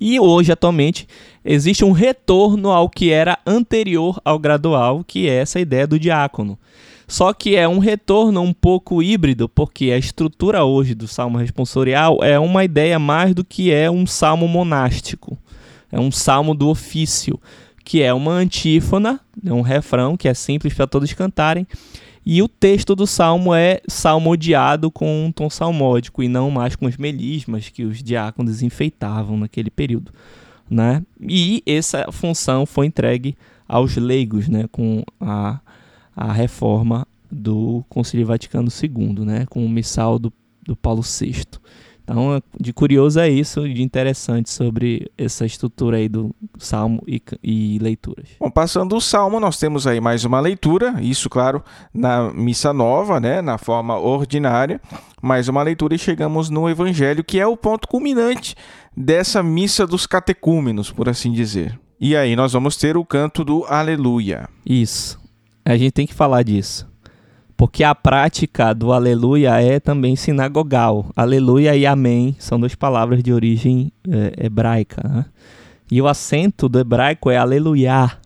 E hoje, atualmente, existe um retorno ao que era anterior ao gradual, que é essa ideia do diácono. Só que é um retorno um pouco híbrido, porque a estrutura hoje do salmo responsorial é uma ideia mais do que é um salmo monástico. É um salmo do ofício, que é uma antífona, é um refrão que é simples para todos cantarem. E o texto do salmo é salmodiado com um tom salmódico e não mais com os melismas que os diáconos enfeitavam naquele período. Né? E essa função foi entregue aos leigos, né, com a a reforma do Concílio Vaticano II, né, com o missal do, do Paulo VI. Então, de curioso é isso, de interessante sobre essa estrutura aí do salmo e, e, leituras. Bom, passando o salmo, nós temos aí mais uma leitura, isso, claro, na missa nova, né, na forma ordinária, mais uma leitura e chegamos no evangelho, que é o ponto culminante dessa missa dos catecúmenos, por assim dizer. E aí nós vamos ter o canto do Aleluia. Isso. A gente tem que falar disso. Porque a prática do aleluia é também sinagogal. Aleluia e amém são duas palavras de origem é, hebraica. Né? E o acento do hebraico é aleluia.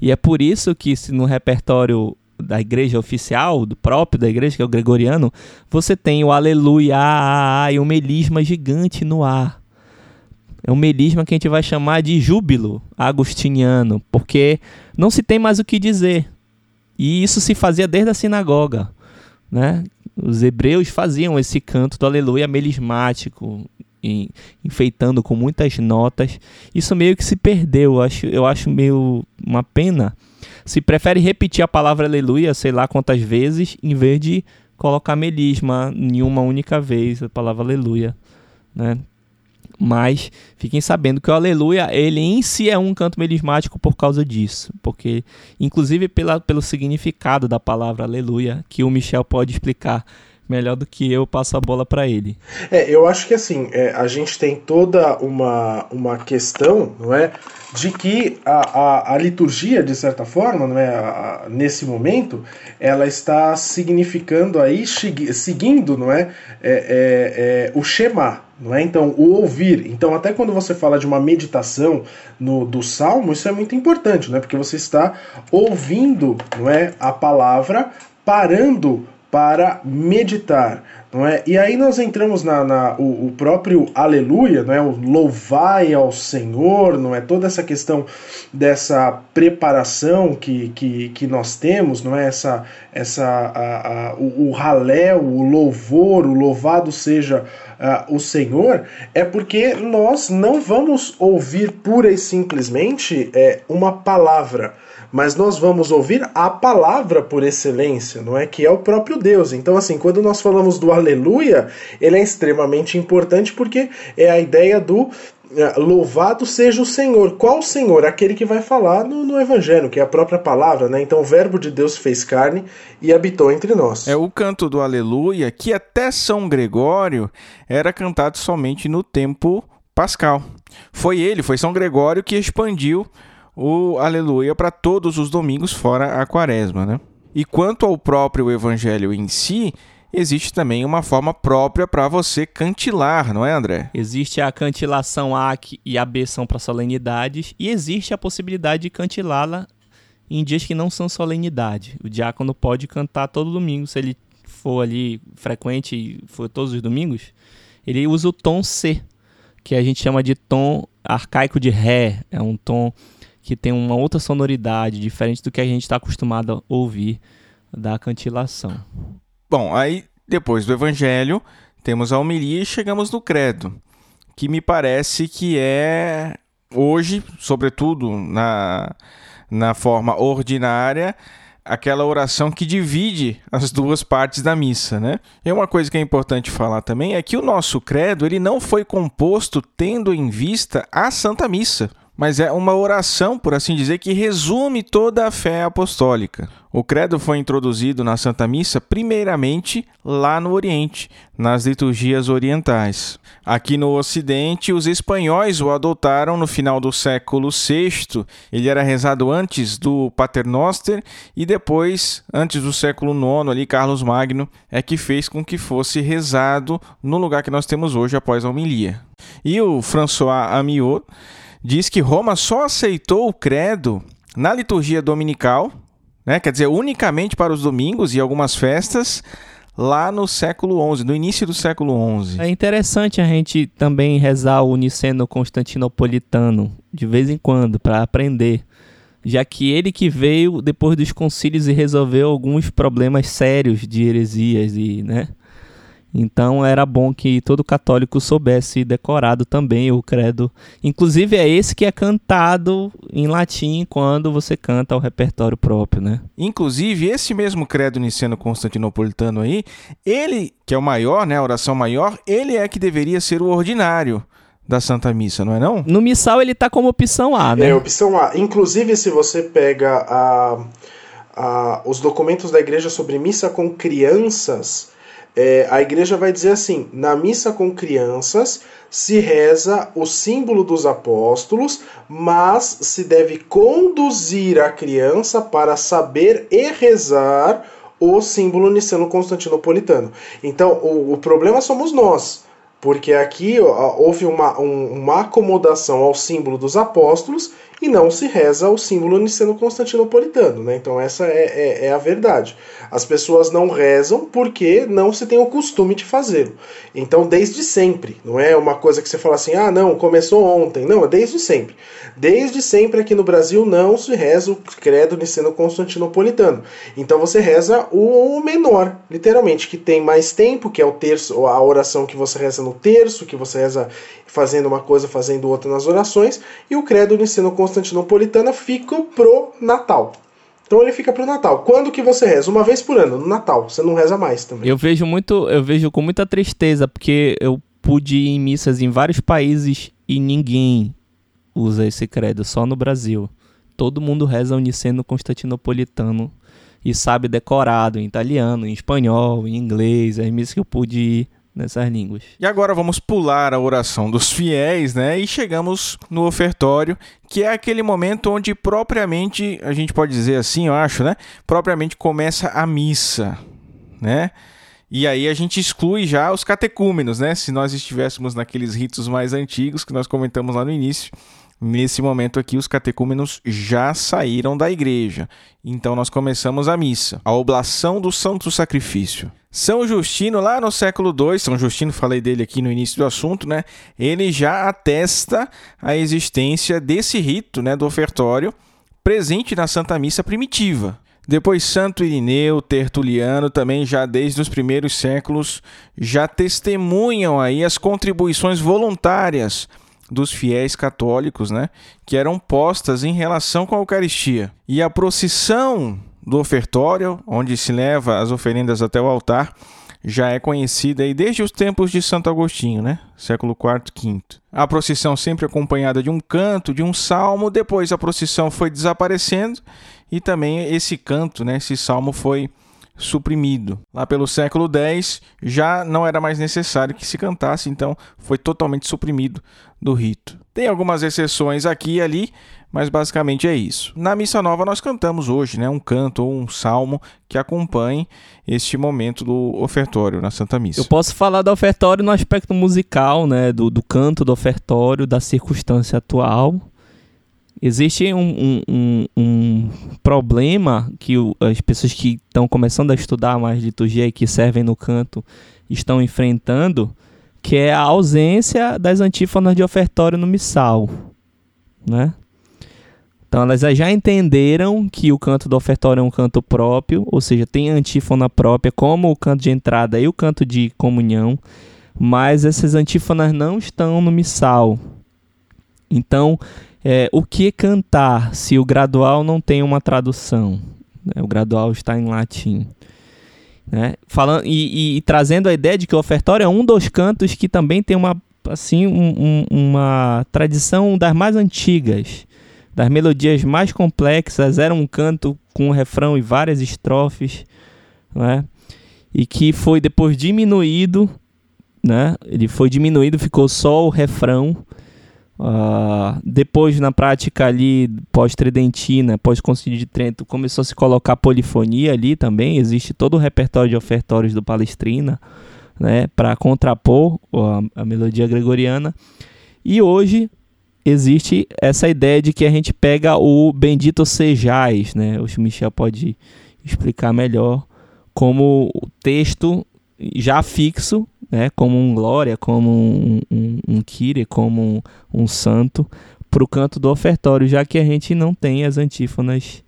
E é por isso que se no repertório da igreja oficial, do próprio da igreja, que é o gregoriano, você tem o aleluia a, a, e um melisma gigante no ar. É um melisma que a gente vai chamar de júbilo agostiniano, porque não se tem mais o que dizer. E isso se fazia desde a sinagoga, né? Os hebreus faziam esse canto do aleluia melismático, enfeitando com muitas notas. Isso meio que se perdeu, eu acho, eu acho meio uma pena. Se prefere repetir a palavra aleluia, sei lá quantas vezes, em vez de colocar melisma em uma única vez, a palavra aleluia, né? Mas fiquem sabendo que o aleluia, ele em si é um canto melismático por causa disso, porque inclusive pela, pelo significado da palavra aleluia, que o Michel pode explicar melhor do que eu passo a bola para ele. É, eu acho que assim, é, a gente tem toda uma, uma questão, não é? De que a, a, a liturgia, de certa forma, não é? A, nesse momento, ela está significando aí, seguindo, não é? é, é, é o Shema, não é? Então, o ouvir. Então, até quando você fala de uma meditação no, do salmo, isso é muito importante, né? Porque você está ouvindo, não é, a palavra, parando para meditar, não é? E aí nós entramos na, na o, o, próprio aleluia, não é? O louvai ao Senhor, não é? Toda essa questão dessa preparação que, que, que nós temos, não é? Essa, essa a, a, o, o o louvor, o louvado seja uh, o Senhor, é porque nós não vamos ouvir pura e simplesmente é, uma palavra, mas nós vamos ouvir a palavra por excelência, não é? Que é o próprio Deus. Então, assim, quando nós falamos do aleluia, ele é extremamente importante porque é a ideia do é, louvado seja o Senhor. Qual o Senhor? Aquele que vai falar no, no, Evangelho, que é a própria palavra, né? Então o verbo de Deus fez carne e habitou entre nós. É o canto do Aleluia, que até São Gregório era cantado somente no tempo pascal. Foi ele, foi São Gregório que expandiu o Aleluia para todos os domingos fora a quaresma, né? E quanto ao próprio evangelho em si, existe também uma forma própria para você cantilar, não é, André? Existe a cantilação A e a B são para solenidades e existe a possibilidade de cantilá-la em dias que não são solenidade. O diácono pode cantar todo domingo, se ele for ali frequente e for todos os domingos, ele usa o tom C, que a gente chama de tom arcaico de Ré, é um tom que tem uma outra sonoridade, diferente do que a gente está acostumado a ouvir da cantilação. Bom, aí depois do Evangelho temos a homilia e chegamos no Credo, que me parece que é hoje, sobretudo na, na forma ordinária, aquela oração que divide as duas partes da missa, né? E uma coisa que é importante falar também é que o nosso credo ele não foi composto tendo em vista a Santa Missa mas é uma oração, por assim dizer, que resume toda a fé apostólica. O credo foi introduzido na Santa Missa primeiramente lá no Oriente, nas liturgias orientais. Aqui no Ocidente, os espanhóis o adotaram no final do século VI. Ele era rezado antes do Paternoster e depois, antes do século IX, ali Carlos Magno é que fez com que fosse rezado no lugar que nós temos hoje após a homilia. E o François Amiot diz que Roma só aceitou o credo na liturgia dominical, né? quer dizer, unicamente para os domingos e algumas festas, lá no século XI, no início do século XI. É interessante a gente também rezar o Niceno Constantinopolitano, de vez em quando, para aprender. Já que ele que veio depois dos concílios e resolveu alguns problemas sérios de heresias e, né? Então era bom que todo católico soubesse decorado também o credo. Inclusive é esse que é cantado em latim quando você canta o repertório próprio, né? Inclusive esse mesmo credo niceno constantinopolitano aí, ele que é o maior, né, a oração maior, ele é que deveria ser o ordinário da Santa Missa, não é não? No missal ele tá como opção A, né? É, opção A. Inclusive se você pega a, a, os documentos da igreja sobre missa com crianças, é, a igreja vai dizer assim: na missa com crianças se reza o símbolo dos apóstolos, mas se deve conduzir a criança para saber e rezar o símbolo niceno constantinopolitano. Então, o, o problema somos nós. porque aqui ó, houve uma, um, uma acomodação ao símbolo dos apóstolos e não se reza o símbolo niceno-constantinopolitano. Né? Então essa é, é, é, a verdade. As pessoas não rezam porque não se tem o costume de fazê-lo. Então desde sempre, não é uma coisa que você fala assim, ah não, começou ontem. Não, é desde sempre. Desde sempre aqui no Brasil não se reza o credo niceno-constantinopolitano. Então você reza o menor, literalmente, que tem mais tempo, que é o terço, a oração que você reza no terço, que você reza fazendo uma coisa, fazendo outra nas orações, e o credo niceno-constantinopolitana fica pro Natal. Então ele fica pro Natal. Quando que você reza? Uma vez por ano, no Natal. Você não reza mais também. Eu vejo muito, eu vejo com muita tristeza, porque eu pude ir em missas em vários países e ninguém usa esse credo, só no Brasil. Todo mundo reza o niceno constantinopolitano e sabe decorado em italiano, em espanhol, em inglês, as missas que eu pude ir nessas línguas. E agora vamos pular a oração dos fiéis, né? E chegamos no ofertório, que é aquele momento onde propriamente, a gente pode dizer assim, eu acho, né? Propriamente começa a missa, né? E aí a gente exclui já os catecúmenos, né? Se nós estivéssemos naqueles ritos mais antigos que nós comentamos lá no início, Nesse momento aqui, os catecúmenos já saíram da igreja. Então nós começamos a missa, a oblação do Santo Sacrifício. São Justino, lá no século II, São Justino, falei dele aqui no início do assunto, né? Ele já atesta a existência desse rito, né, do ofertório, presente na Santa Missa primitiva. Depois Santo Irineu, Tertuliano, também já desde os primeiros séculos, já testemunham aí as contribuições voluntárias dos fiéis católicos, né, que eram postas em relação com a Eucaristia. E a procissão do ofertório, onde se leva as oferendas até o altar, já é conhecida aí desde os tempos de Santo Agostinho, né? Século IV, V. A procissão sempre acompanhada de um canto, de um salmo, depois a procissão foi desaparecendo e também esse canto, né, esse salmo foi suprimido. Lá pelo século X já não era mais necessário que se cantasse, então foi totalmente suprimido do rito. Tem algumas exceções aqui e ali, mas basicamente é isso. Na missa nova nós cantamos hoje, né, um canto ou um salmo que acompanhe este momento do ofertório na Santa Missa. Eu posso falar do ofertório no aspecto musical, né, do, do canto do ofertório, da circunstância atual Existe um, um, um, problema que o, as pessoas que estão começando a estudar mais liturgia e que servem no canto estão enfrentando, que é a ausência das antífonas de ofertório no missal, né? Então elas já entenderam que o canto do ofertório é um canto próprio, ou seja, tem antífona própria, como o canto de entrada e o canto de comunhão, mas essas antífonas não estão no missal. Então, é, o que cantar se o gradual não tem uma tradução? Né? O gradual está em latim. Né? Falando, e, e, e, trazendo a ideia de que o ofertório é um dos cantos que também tem uma, assim, um, um, uma tradição das mais antigas, das melodias mais complexas. Era um canto com um refrão e várias estrofes, né? e que foi depois diminuído. Né? Ele foi diminuído, ficou só o refrão Uh, depois, na prática ali, pós-tridentina, pós-concílio de Trento, começou a se colocar polifonia ali também. Existe todo o repertório de ofertórios do Palestrina, né, para contrapor a, a, melodia gregoriana. E hoje existe essa ideia de que a gente pega o Bendito Sejais, né? O Michel pode explicar melhor como o texto já fixo né, como um glória, como um, um, um kire, como um, um santo, para o canto do ofertório, já que a gente não tem as antífonas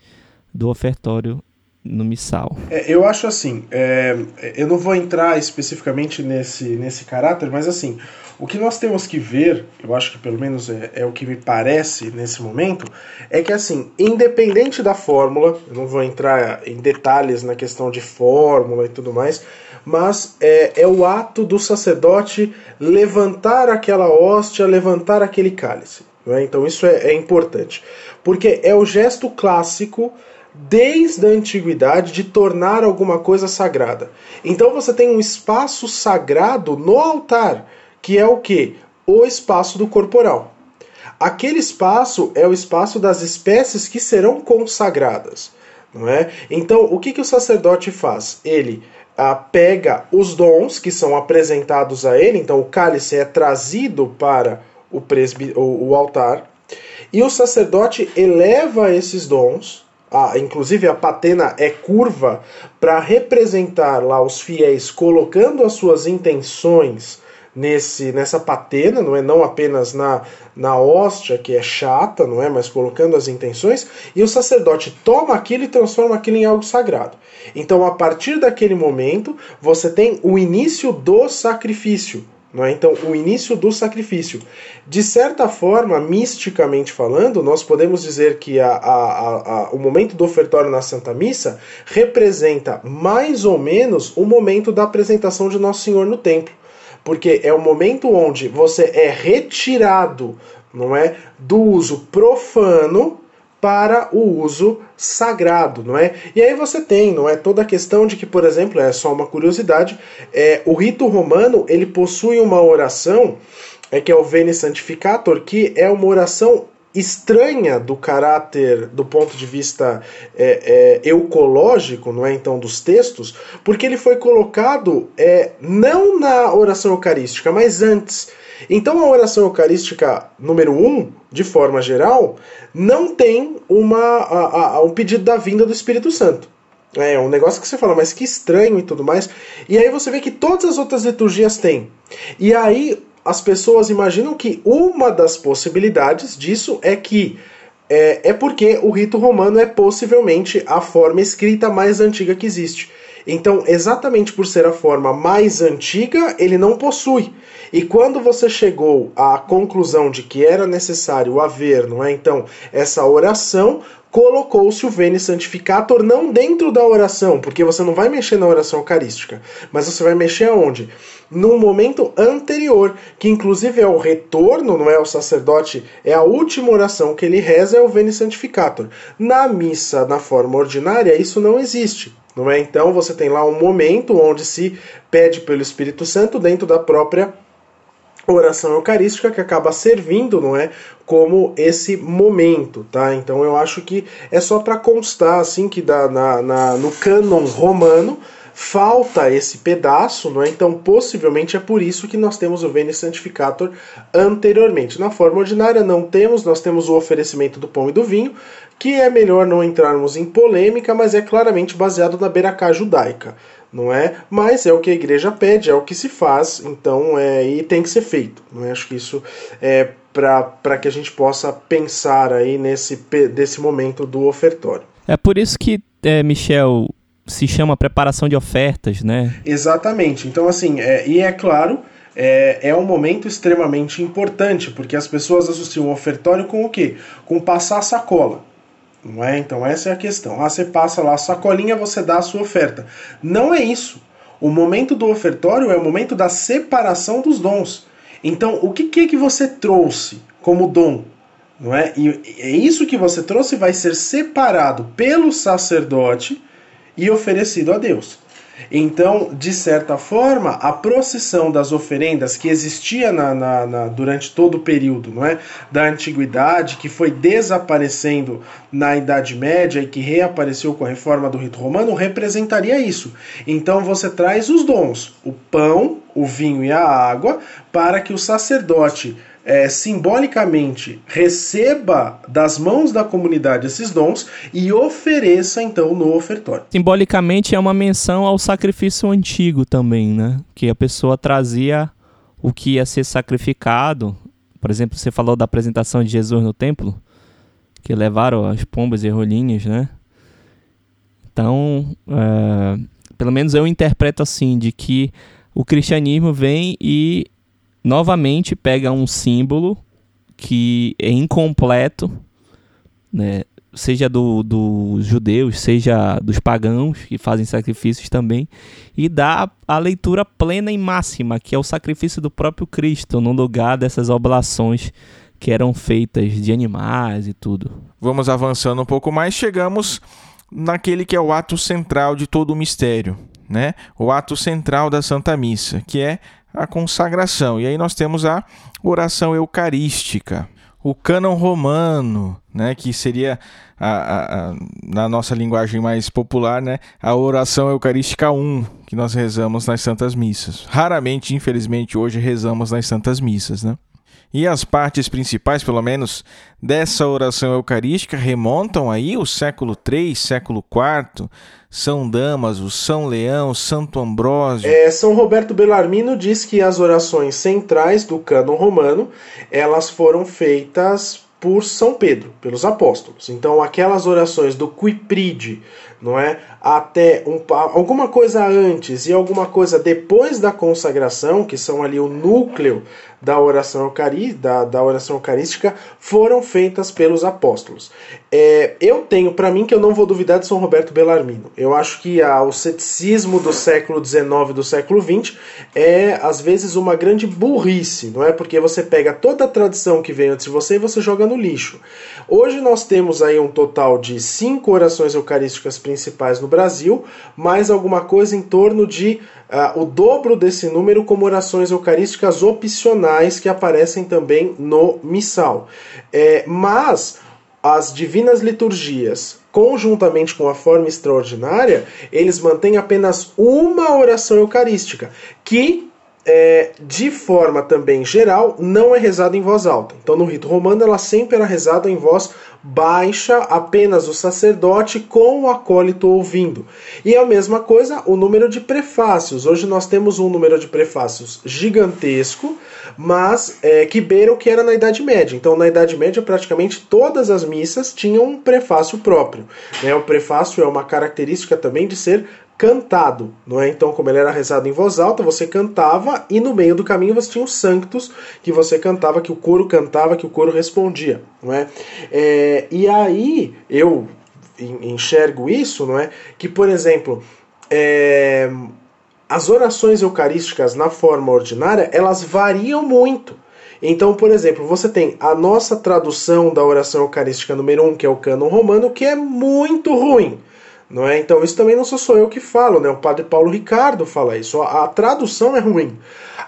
do ofertório no missal. É, eu acho assim, é, eu não vou entrar especificamente nesse, nesse caráter, mas assim, o que nós temos que ver, eu acho que pelo menos é, é, o que me parece nesse momento, é que assim, independente da fórmula, eu não vou entrar em detalhes na questão de fórmula e tudo mais, mas é, é o ato do sacerdote levantar aquela hóstia, levantar aquele cálice. Né? Então isso é, é importante, porque é o gesto clássico desde a antiguidade de tornar alguma coisa sagrada. Então você tem um espaço sagrado no altar, que é o que? O espaço do corporal. Aquele espaço é o espaço das espécies que serão consagradas. Não é? Então, o que, que o sacerdote faz? Ele ah, pega os dons que são apresentados a ele, então o cálice é trazido para o, presbi, o, o altar, e o sacerdote eleva esses dons, a, inclusive a patena é curva para representar lá os fiéis colocando as suas intenções nesse nessa patena, não é não apenas na, na hóstia que é chata, não é, mas colocando as intenções, e o sacerdote toma aquilo e transforma aquilo em algo sagrado. Então, a partir daquele momento, você tem o início do sacrifício. Não é? Então, o início do sacrifício. De certa forma, misticamente falando, nós podemos dizer que a, a, a, o momento do ofertório na Santa Missa representa mais ou menos o momento da apresentação de Nosso Senhor no templo porque é o momento onde você é retirado, não é, do uso profano para o uso sagrado, não é? E aí você tem, não é, toda a questão de que, por exemplo, é só uma curiosidade, é, o rito romano ele possui uma oração é que é o Veni Santificator, que é uma oração estranha do caráter do ponto de vista é, é, eucológico, não é então dos textos, porque ele foi colocado é, não na oração eucarística, mas antes. Então a oração eucarística número 1, um, de forma geral, não tem uma, a, a, um pedido da vinda do Espírito Santo. É um negócio que você fala, mas que estranho e tudo mais. E aí você vê que todas as outras liturgias têm. E aí as pessoas imaginam que uma das possibilidades disso é que é, é porque o rito romano é possivelmente a forma escrita mais antiga que existe. Então, exatamente por ser a forma mais antiga, ele não possui. E quando você chegou à conclusão de que era necessário haver, não é? Então, essa oração, colocou-se o Veni Santificator não dentro da oração, porque você não vai mexer na oração eucarística, mas você vai mexer aonde? Num momento anterior, que inclusive é o retorno, não é o sacerdote, é a última oração que ele reza, é o Veni Santificator. Na missa, na forma ordinária, isso não existe. Não é? Então você tem lá um momento onde se pede pelo Espírito Santo dentro da própria oração eucarística que acaba servindo, não é, como esse momento, tá? Então eu acho que é só para constar assim que dá na, na, no cânon romano falta esse pedaço, não é? Então possivelmente é por isso que nós temos o Veni Santificator anteriormente. Na forma ordinária não temos, nós temos o oferecimento do pão e do vinho, que é melhor não entrarmos em polêmica, mas é claramente baseado na beracá judaica não é? Mas é o que a igreja pede, é o que se faz, então é, e tem que ser feito. Não é? Acho que isso é para que a gente possa pensar aí nesse desse momento do ofertório. É por isso que, é, Michel, se chama preparação de ofertas, né? Exatamente. Então, assim, é, e é claro, é, é um momento extremamente importante, porque as pessoas associam o ofertório com o quê? Com passar sacola. Não é? Então essa é a questão. Ah, você passa lá a sacolinha, você dá a sua oferta. Não é isso. O momento do ofertório é o momento da separação dos dons. Então, o que, que é que você trouxe como dom? Não é? E é isso que você trouxe vai ser separado pelo sacerdote e oferecido a Deus. Então, de certa forma, a procissão das oferendas que existia na, na, na, durante todo o período não é, da antiguidade, que foi desaparecendo na Idade Média e que reapareceu com a reforma do rito romano, representaria isso. Então você traz os dons, o pão, o vinho e a água, para que o sacerdote é, simbolicamente receba das mãos da comunidade esses dons e ofereça então no ofertório. Simbolicamente é uma menção ao sacrifício antigo também, né? Que a pessoa trazia o que ia ser sacrificado. Por exemplo, você falou da apresentação de Jesus no templo, que levaram as pombas e rolinhas, né? Então, é, pelo menos eu interpreto assim, de que o cristianismo vem e novamente pega um símbolo que é incompleto, né? seja dos do judeus, seja dos pagãos que fazem sacrifícios também, e dá a leitura plena e máxima, que é o sacrifício do próprio Cristo, no lugar dessas oblações que eram feitas de animais e tudo. Vamos avançando um pouco mais, chegamos naquele que é o ato central de todo o mistério, né? O ato central da Santa Missa, que é a consagração. E aí nós temos a oração eucarística. o cânon romano, né, que seria a, a, a, na nossa linguagem mais popular, né, a oração eucarística 1, que nós rezamos nas santas missas. Raramente, infelizmente, hoje rezamos nas santas missas, né? E as partes principais, pelo menos, dessa oração eucarística remontam aí o século III, século IV, São Damaso, São Leão, Santo Ambrósio. É, São Roberto Bellarmino diz que as orações centrais do cânon romano, elas foram feitas por São Pedro, pelos apóstolos. Então, aquelas orações do Quipride, não é? Até um, alguma coisa antes e alguma coisa depois da consagração, que são ali o núcleo da oração, eucari, da, da oração eucarística, foram feitas pelos apóstolos. É, eu tenho para mim que eu não vou duvidar de São Roberto Bellarmino. Eu acho que a, o ceticismo do século XIX do século XX é, às vezes, uma grande burrice, não é? Porque você pega toda a tradição que veio antes de você e você joga no lixo. Hoje nós temos aí um total de cinco orações eucarísticas principais no Brasil, mais alguma coisa em torno de uh, o dobro desse número como orações eucarísticas opcionais que aparecem também no missal. É, mas as divinas liturgias, conjuntamente com a forma extraordinária, eles mantêm apenas uma oração eucarística, que é, de forma também geral, não é rezada em voz alta. Então, no rito romano, ela sempre era rezada em voz baixa, apenas o sacerdote com o acólito ouvindo. E a mesma coisa o número de prefácios. Hoje nós temos um número de prefácios gigantesco, mas é, que beira o que era na Idade Média. Então, na Idade Média, praticamente todas as missas tinham um prefácio próprio. Né? O prefácio é uma característica também de ser cantado, não é? Então, como ele era rezado em voz alta, você cantava e no meio do caminho você tinha os sanctos que você cantava, que o coro cantava, que o coro respondia, não é? é e aí eu enxergo isso, não é? Que, por exemplo, é, as orações eucarísticas na forma ordinária, elas variam muito. Então, por exemplo, você tem a nossa tradução da oração eucarística número 1, um, que é o cânon romano, que é muito ruim. Não é? Então, isso também não sou só eu que falo, né? o padre Paulo Ricardo fala isso. A, a tradução é ruim.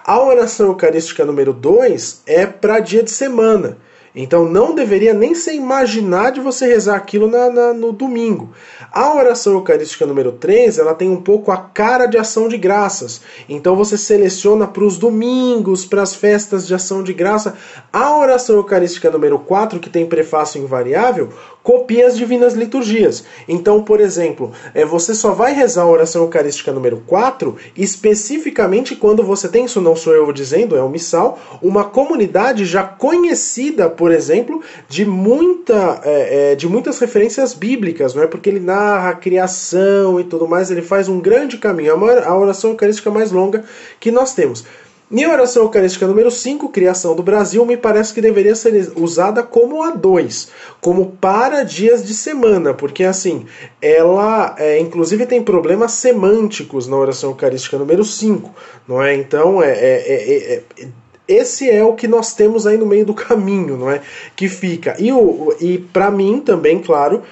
A oração eucarística número 2 é para dia de semana. Então não deveria nem ser imaginar de você rezar aquilo na, na, no domingo. A oração eucarística número 3, ela tem um pouco a cara de ação de graças. Então você seleciona para os domingos, para as festas de ação de graça. A oração eucarística número 4, que tem prefácio invariável, copia as divinas liturgias. Então, por exemplo, é, você só vai rezar a oração eucarística número 4 especificamente quando você tem, isso não sou eu dizendo, é o missal, uma comunidade já conhecida por por exemplo, de, muita, é, é, de muitas referências bíblicas, não é? Porque ele narra a criação e tudo mais, ele faz um grande caminho. É a oração eucarística mais longa que nós temos. E a oração eucarística número 5, Criação do Brasil, me parece que deveria ser usada como a 2, como para dias de semana, porque assim, ela é, inclusive tem problemas semânticos na oração eucarística número 5, não é? Então, é, é, é, é esse é o que nós temos aí no meio do caminho, não é? Que fica. E, o, e para mim também, claro,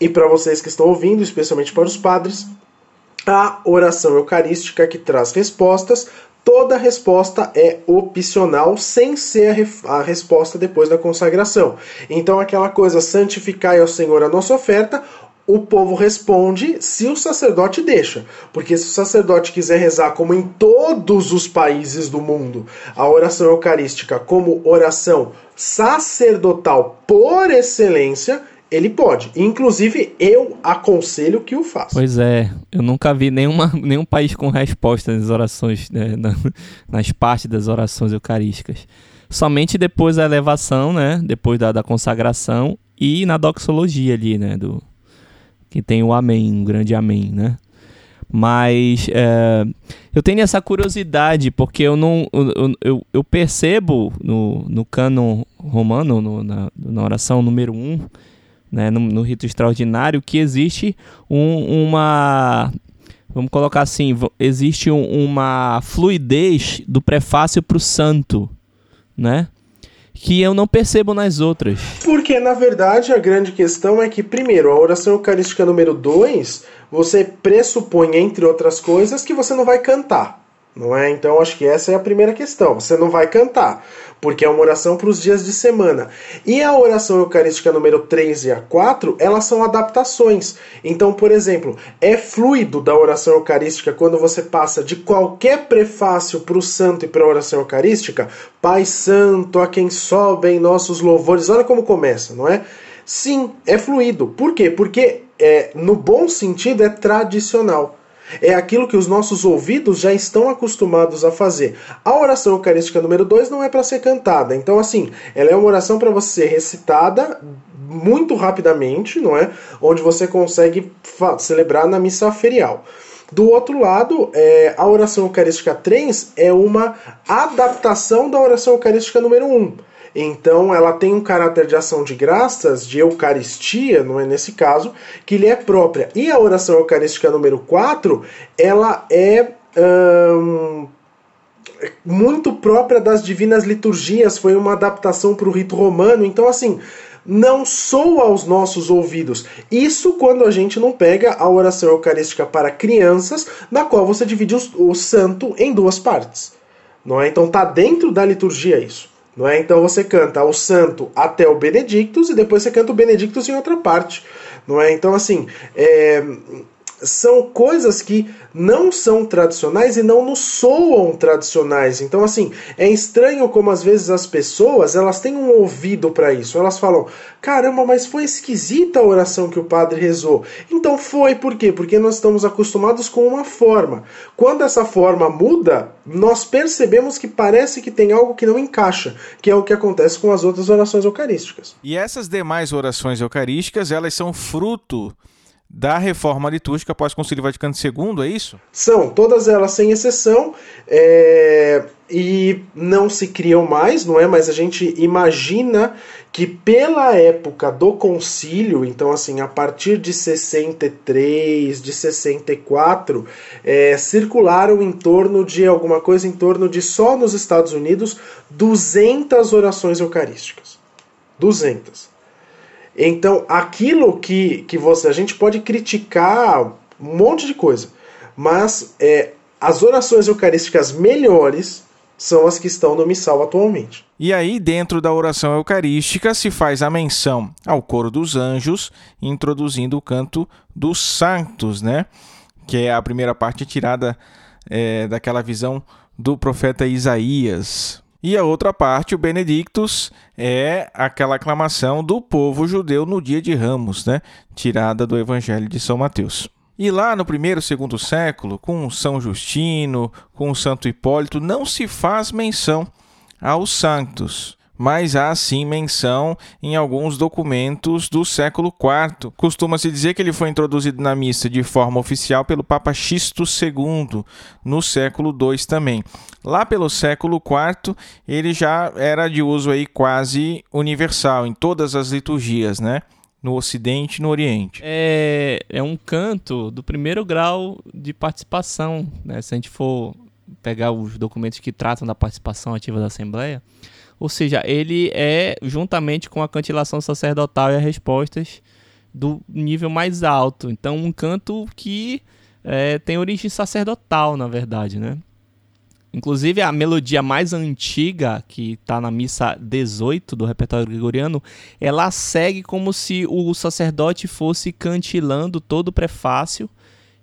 e para vocês que estão ouvindo, especialmente para os padres, a oração eucarística que traz respostas. Toda resposta é opcional, sem ser a, a resposta depois da consagração. Então, aquela coisa, santificai ao Senhor a nossa oferta, o povo responde se o sacerdote deixa. Porque se o sacerdote quiser rezar, como em todos os países do mundo, a oração eucarística como oração sacerdotal por excelência, ele pode. Inclusive, eu aconselho que o faça. Pois é, eu nunca vi nenhuma, nenhum país com resposta nas orações, né, nas partes das orações eucarísticas. Somente depois da elevação, né, depois da, da consagração e na doxologia ali, né, do, que tem o amém, um grande amém, né? Mas é, eu tenho essa curiosidade, porque eu não eu, eu, eu percebo no, no cânon romano, no, na, na oração número 1, um, né, no, no, rito extraordinário, que existe um, uma. Vamos colocar assim: existe um, uma fluidez do prefácio para o santo, né? que eu não percebo nas outras. Porque, na verdade, a grande questão é que, primeiro, a oração eucarística número 2, você pressupõe, entre outras coisas, que você não vai cantar. Não é? Então acho que essa é a primeira questão. Você não vai cantar, porque é uma oração para os dias de semana. E a oração eucarística número 3 e a 4, elas são adaptações. Então, por exemplo, é fluido da oração eucarística quando você passa de qualquer prefácio para o santo e para a oração eucarística, Pai Santo, a quem sobem nossos louvores. Olha como começa, não é? Sim, é fluido. Por quê? Porque é, no bom sentido é tradicional. É aquilo que os nossos ouvidos já estão acostumados a fazer. A oração eucarística número 2 não é para ser cantada. Então, assim, ela é uma oração para você ser recitada muito rapidamente, não é? Onde você consegue celebrar na missa ferial. Do outro lado, é, a oração eucarística 3 é uma adaptação da oração eucarística número 1. Um. Então ela tem um caráter de ação de graças, de Eucaristia, não é nesse caso, que lhe é própria. E a oração eucarística número 4, ela é. Hum, muito própria das divinas liturgias, foi uma adaptação para o rito romano. Então, assim, não soa aos nossos ouvidos. Isso quando a gente não pega a oração eucarística para crianças, na qual você divide o, o santo em duas partes. Não é? Então tá dentro da liturgia isso. Não é? Então você canta o santo até o Benedictus e depois você canta o Benedictus em outra parte. Não é? Então, assim, é, são coisas que não são tradicionais e não nos soam tradicionais. Então, assim, é estranho como às vezes as pessoas elas têm um ouvido para isso. Elas falam: caramba, mas foi esquisita a oração que o padre rezou. Então foi por quê? Porque nós estamos acostumados com uma forma. Quando essa forma muda, nós percebemos que parece que tem algo que não encaixa, que é o que acontece com as outras orações eucarísticas. E essas demais orações eucarísticas, elas são fruto da reforma litúrgica após o Concílio Vaticano II, é isso? São, todas elas sem exceção, é... e não se criam mais, não é? Mas a gente imagina que pela época do concílio, então assim, a partir de 63, de 64, é, circularam em torno de alguma coisa em torno de só nos Estados Unidos 200 orações eucarísticas. 200. Então, aquilo que, que você. A gente pode criticar um monte de coisa, mas é, as orações eucarísticas melhores são as que estão no missal atualmente. E aí, dentro da oração eucarística, se faz a menção ao coro dos anjos, introduzindo o canto dos santos, né? Que é a primeira parte tirada é, daquela visão do profeta Isaías. E a outra parte, o Benedictus, é aquela aclamação do povo judeu no dia de Ramos, né? tirada do Evangelho de São Mateus. E lá no primeiro segundo século, com São Justino, com Santo Hipólito, não se faz menção aos santos mas há sim menção em alguns documentos do século IV. Costuma-se dizer que ele foi introduzido na missa de forma oficial pelo Papa Xisto II, no século II também. Lá pelo século IV, ele já era de uso aí quase universal em todas as liturgias, né? no Ocidente e no Oriente. É, é um canto do primeiro grau de participação. Né? Se a gente for pegar os documentos que tratam da participação ativa da Assembleia, ou seja, ele é, juntamente com a cantilação sacerdotal e as respostas, do nível mais alto. Então, um canto que é, tem origem sacerdotal, na verdade, né? Inclusive, a melodia mais antiga, que está na missa 18 do repertório gregoriano, ela segue como se o sacerdote fosse cantilando todo o prefácio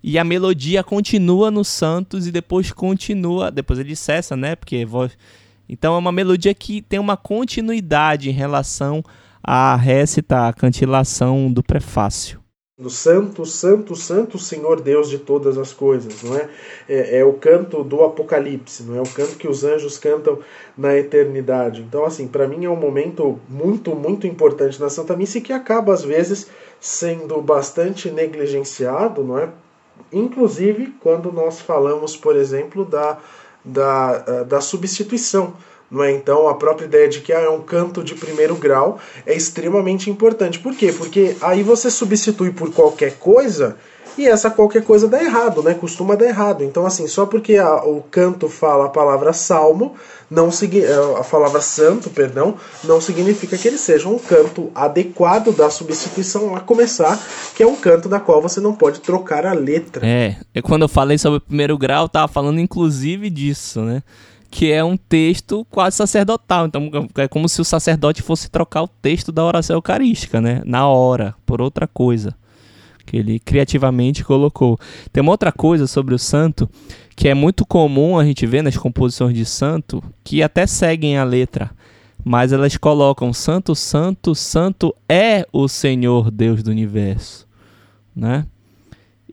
e a melodia continua nos santos e depois continua, depois ele cessa, né? Porque voz então é uma melodia que tem uma continuidade em relação à récita, à cantilação do prefácio. Do Santo, Santo, Santo Senhor Deus de todas as coisas, não é? é? É o canto do Apocalipse, não é? O canto que os anjos cantam na eternidade. Então, assim, para mim é um momento muito, muito importante na Santa Missa e que acaba às vezes sendo bastante negligenciado, não é? Inclusive quando nós falamos, por exemplo, da da, eh, da substituição. Não é? Então, a própria ideia de que ah, é um canto de primeiro grau é extremamente importante. Por quê? Porque aí você substitui por qualquer coisa e essa qualquer coisa dá errado, né? Costuma dar errado. Então, assim, só porque a, o canto fala a palavra salmo, não é, a palavra santo, perdão, não significa que ele seja um canto adequado da substituição a começar, que é um canto da qual você não pode trocar a letra. É, quando eu falei sobre o primeiro grau, eu tava falando inclusive disso, né? que é um texto quase sacerdotal. Então é como se o sacerdote fosse trocar o texto da oração eucarística, né? Na hora, por outra coisa que ele criativamente colocou. Tem uma outra coisa sobre o santo que é muito comum a gente ver nas composições de santo que até seguem a letra, mas elas colocam santo, santo, santo é o Senhor Deus do universo, né?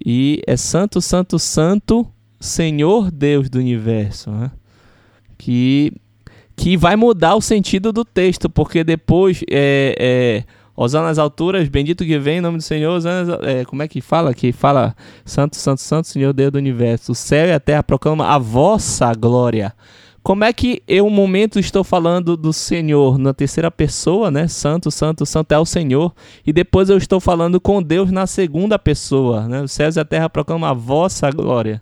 E é santo, santo, santo, Senhor Deus do universo, né? Que que vai mudar o sentido do texto, porque depois é, é Osana nas alturas, bendito que vem em nome do Senhor. Osana, é, como é que fala? Que fala Santo, Santo, Santo, Senhor Deus do Universo. O céu e a terra proclamam a vossa glória. Como é que eu, um momento, estou falando do Senhor na terceira pessoa, né? Santo, Santo, Santo é o Senhor. E depois eu estou falando com Deus na segunda pessoa, né? Os céus e a terra proclamam a vossa glória.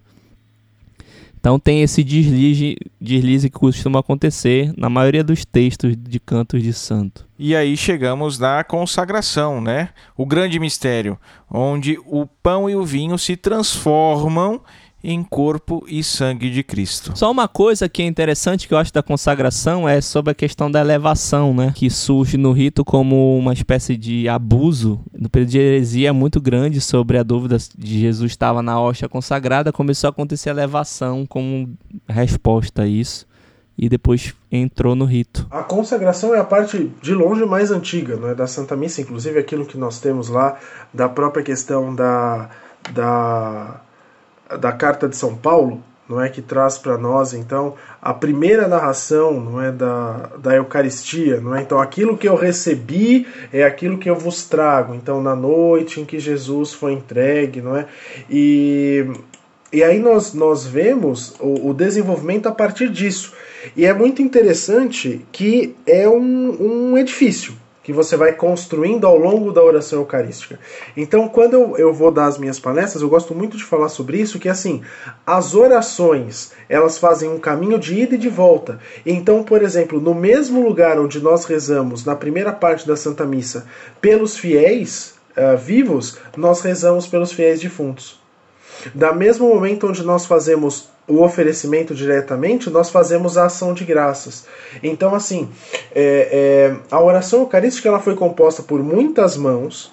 Então tem esse deslize, deslize que costuma acontecer na maioria dos textos de cantos de santo. E aí chegamos na consagração, né? O grande mistério, onde o pão e o vinho se transformam em corpo e sangue de Cristo. Só uma coisa que é interessante que eu acho da consagração é sobre a questão da elevação, né? Que surge no rito como uma espécie de abuso. No período de heresia muito grande sobre a dúvida de Jesus estava na hóstia consagrada, começou a acontecer a elevação como resposta a isso e depois entrou no rito. A consagração é a parte de longe mais antiga, não é da Santa Missa, inclusive aquilo que nós temos lá da própria questão da da da carta de São Paulo, não é que traz para nós então a primeira narração, não é da, da Eucaristia, não é? Então aquilo que eu recebi é aquilo que eu vos trago. Então na noite em que Jesus foi entregue, não é? E e aí nós, nós vemos o, o desenvolvimento a partir disso. E é muito interessante que é um, um edifício que você vai construindo ao longo da oração eucarística. Então, quando eu, eu vou dar as minhas palestras, eu gosto muito de falar sobre isso, que assim, as orações, elas fazem um caminho de ida e de volta. Então, por exemplo, no mesmo lugar onde nós rezamos, na primeira parte da Santa Missa, pelos fiéis uh, vivos, nós rezamos pelos fiéis defuntos. Da mesmo momento onde nós fazemos o oferecimento diretamente, nós fazemos a ação de graças. Então, assim, é, é, a oração eucarística ela foi composta por muitas mãos.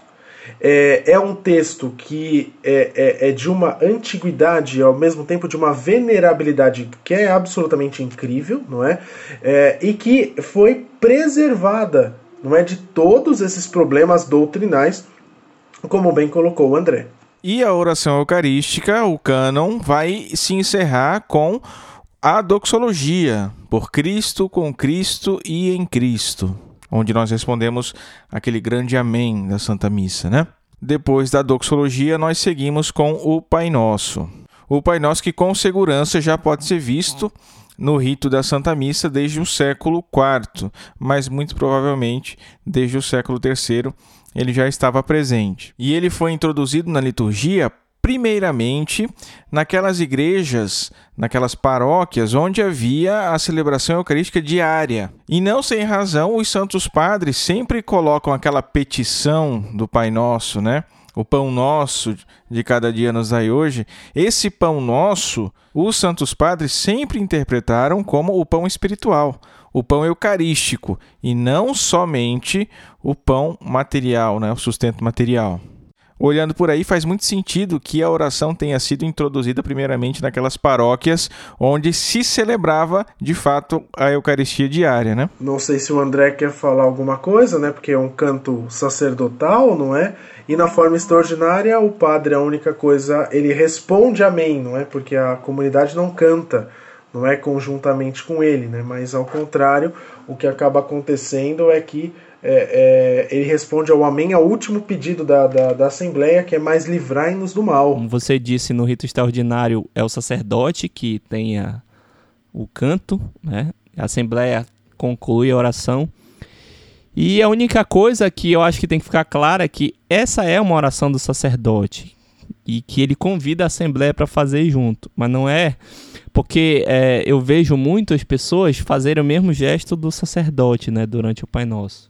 É, é um texto que é, é, é de uma antiguidade e ao mesmo tempo de uma venerabilidade que é absolutamente incrível, não é? é e que foi preservada, não é, de todos esses problemas doutrinais, como bem colocou o André. E a oração eucarística, o cânon, vai se encerrar com a doxologia, por Cristo, com Cristo e em Cristo, onde nós respondemos aquele grande amém da Santa Missa, né? Depois da doxologia, nós seguimos com o Pai Nosso. O Pai Nosso que com segurança já pode ser visto no rito da Santa Missa desde o século IV, mas muito provavelmente desde o século III ele já estava presente. E ele foi introduzido na liturgia primeiramente naquelas igrejas, naquelas paróquias onde havia a celebração eucarística diária. E não sem razão, os santos padres sempre colocam aquela petição do Pai Nosso, né? O pão nosso de cada dia nos dai hoje. Esse pão nosso, os santos padres sempre interpretaram como o pão espiritual o pão eucarístico e não somente o pão material, né, o sustento material. Olhando por aí, faz muito sentido que a oração tenha sido introduzida primeiramente naquelas paróquias onde se celebrava de fato a Eucaristia diária, né? Não sei se o André quer falar alguma coisa, né? Porque é um canto sacerdotal, não é? E na forma extraordinária, o padre, a única coisa, ele responde amém, não é? Porque a comunidade não canta não é conjuntamente com ele, né? mas ao contrário, o que acaba acontecendo é que é, é, ele responde ao Amém ao último pedido da, da, da Assembleia, que é mais livrai-nos do mal. Como você disse no rito extraordinário, é o sacerdote que tem a, o canto, né? a Assembleia conclui a oração. E a única coisa que eu acho que tem que ficar clara é que essa é uma oração do sacerdote, e que ele convida a Assembleia para fazer junto, mas não é porque é, eu vejo muitas pessoas fazerem o mesmo gesto do sacerdote, né, durante o Pai Nosso.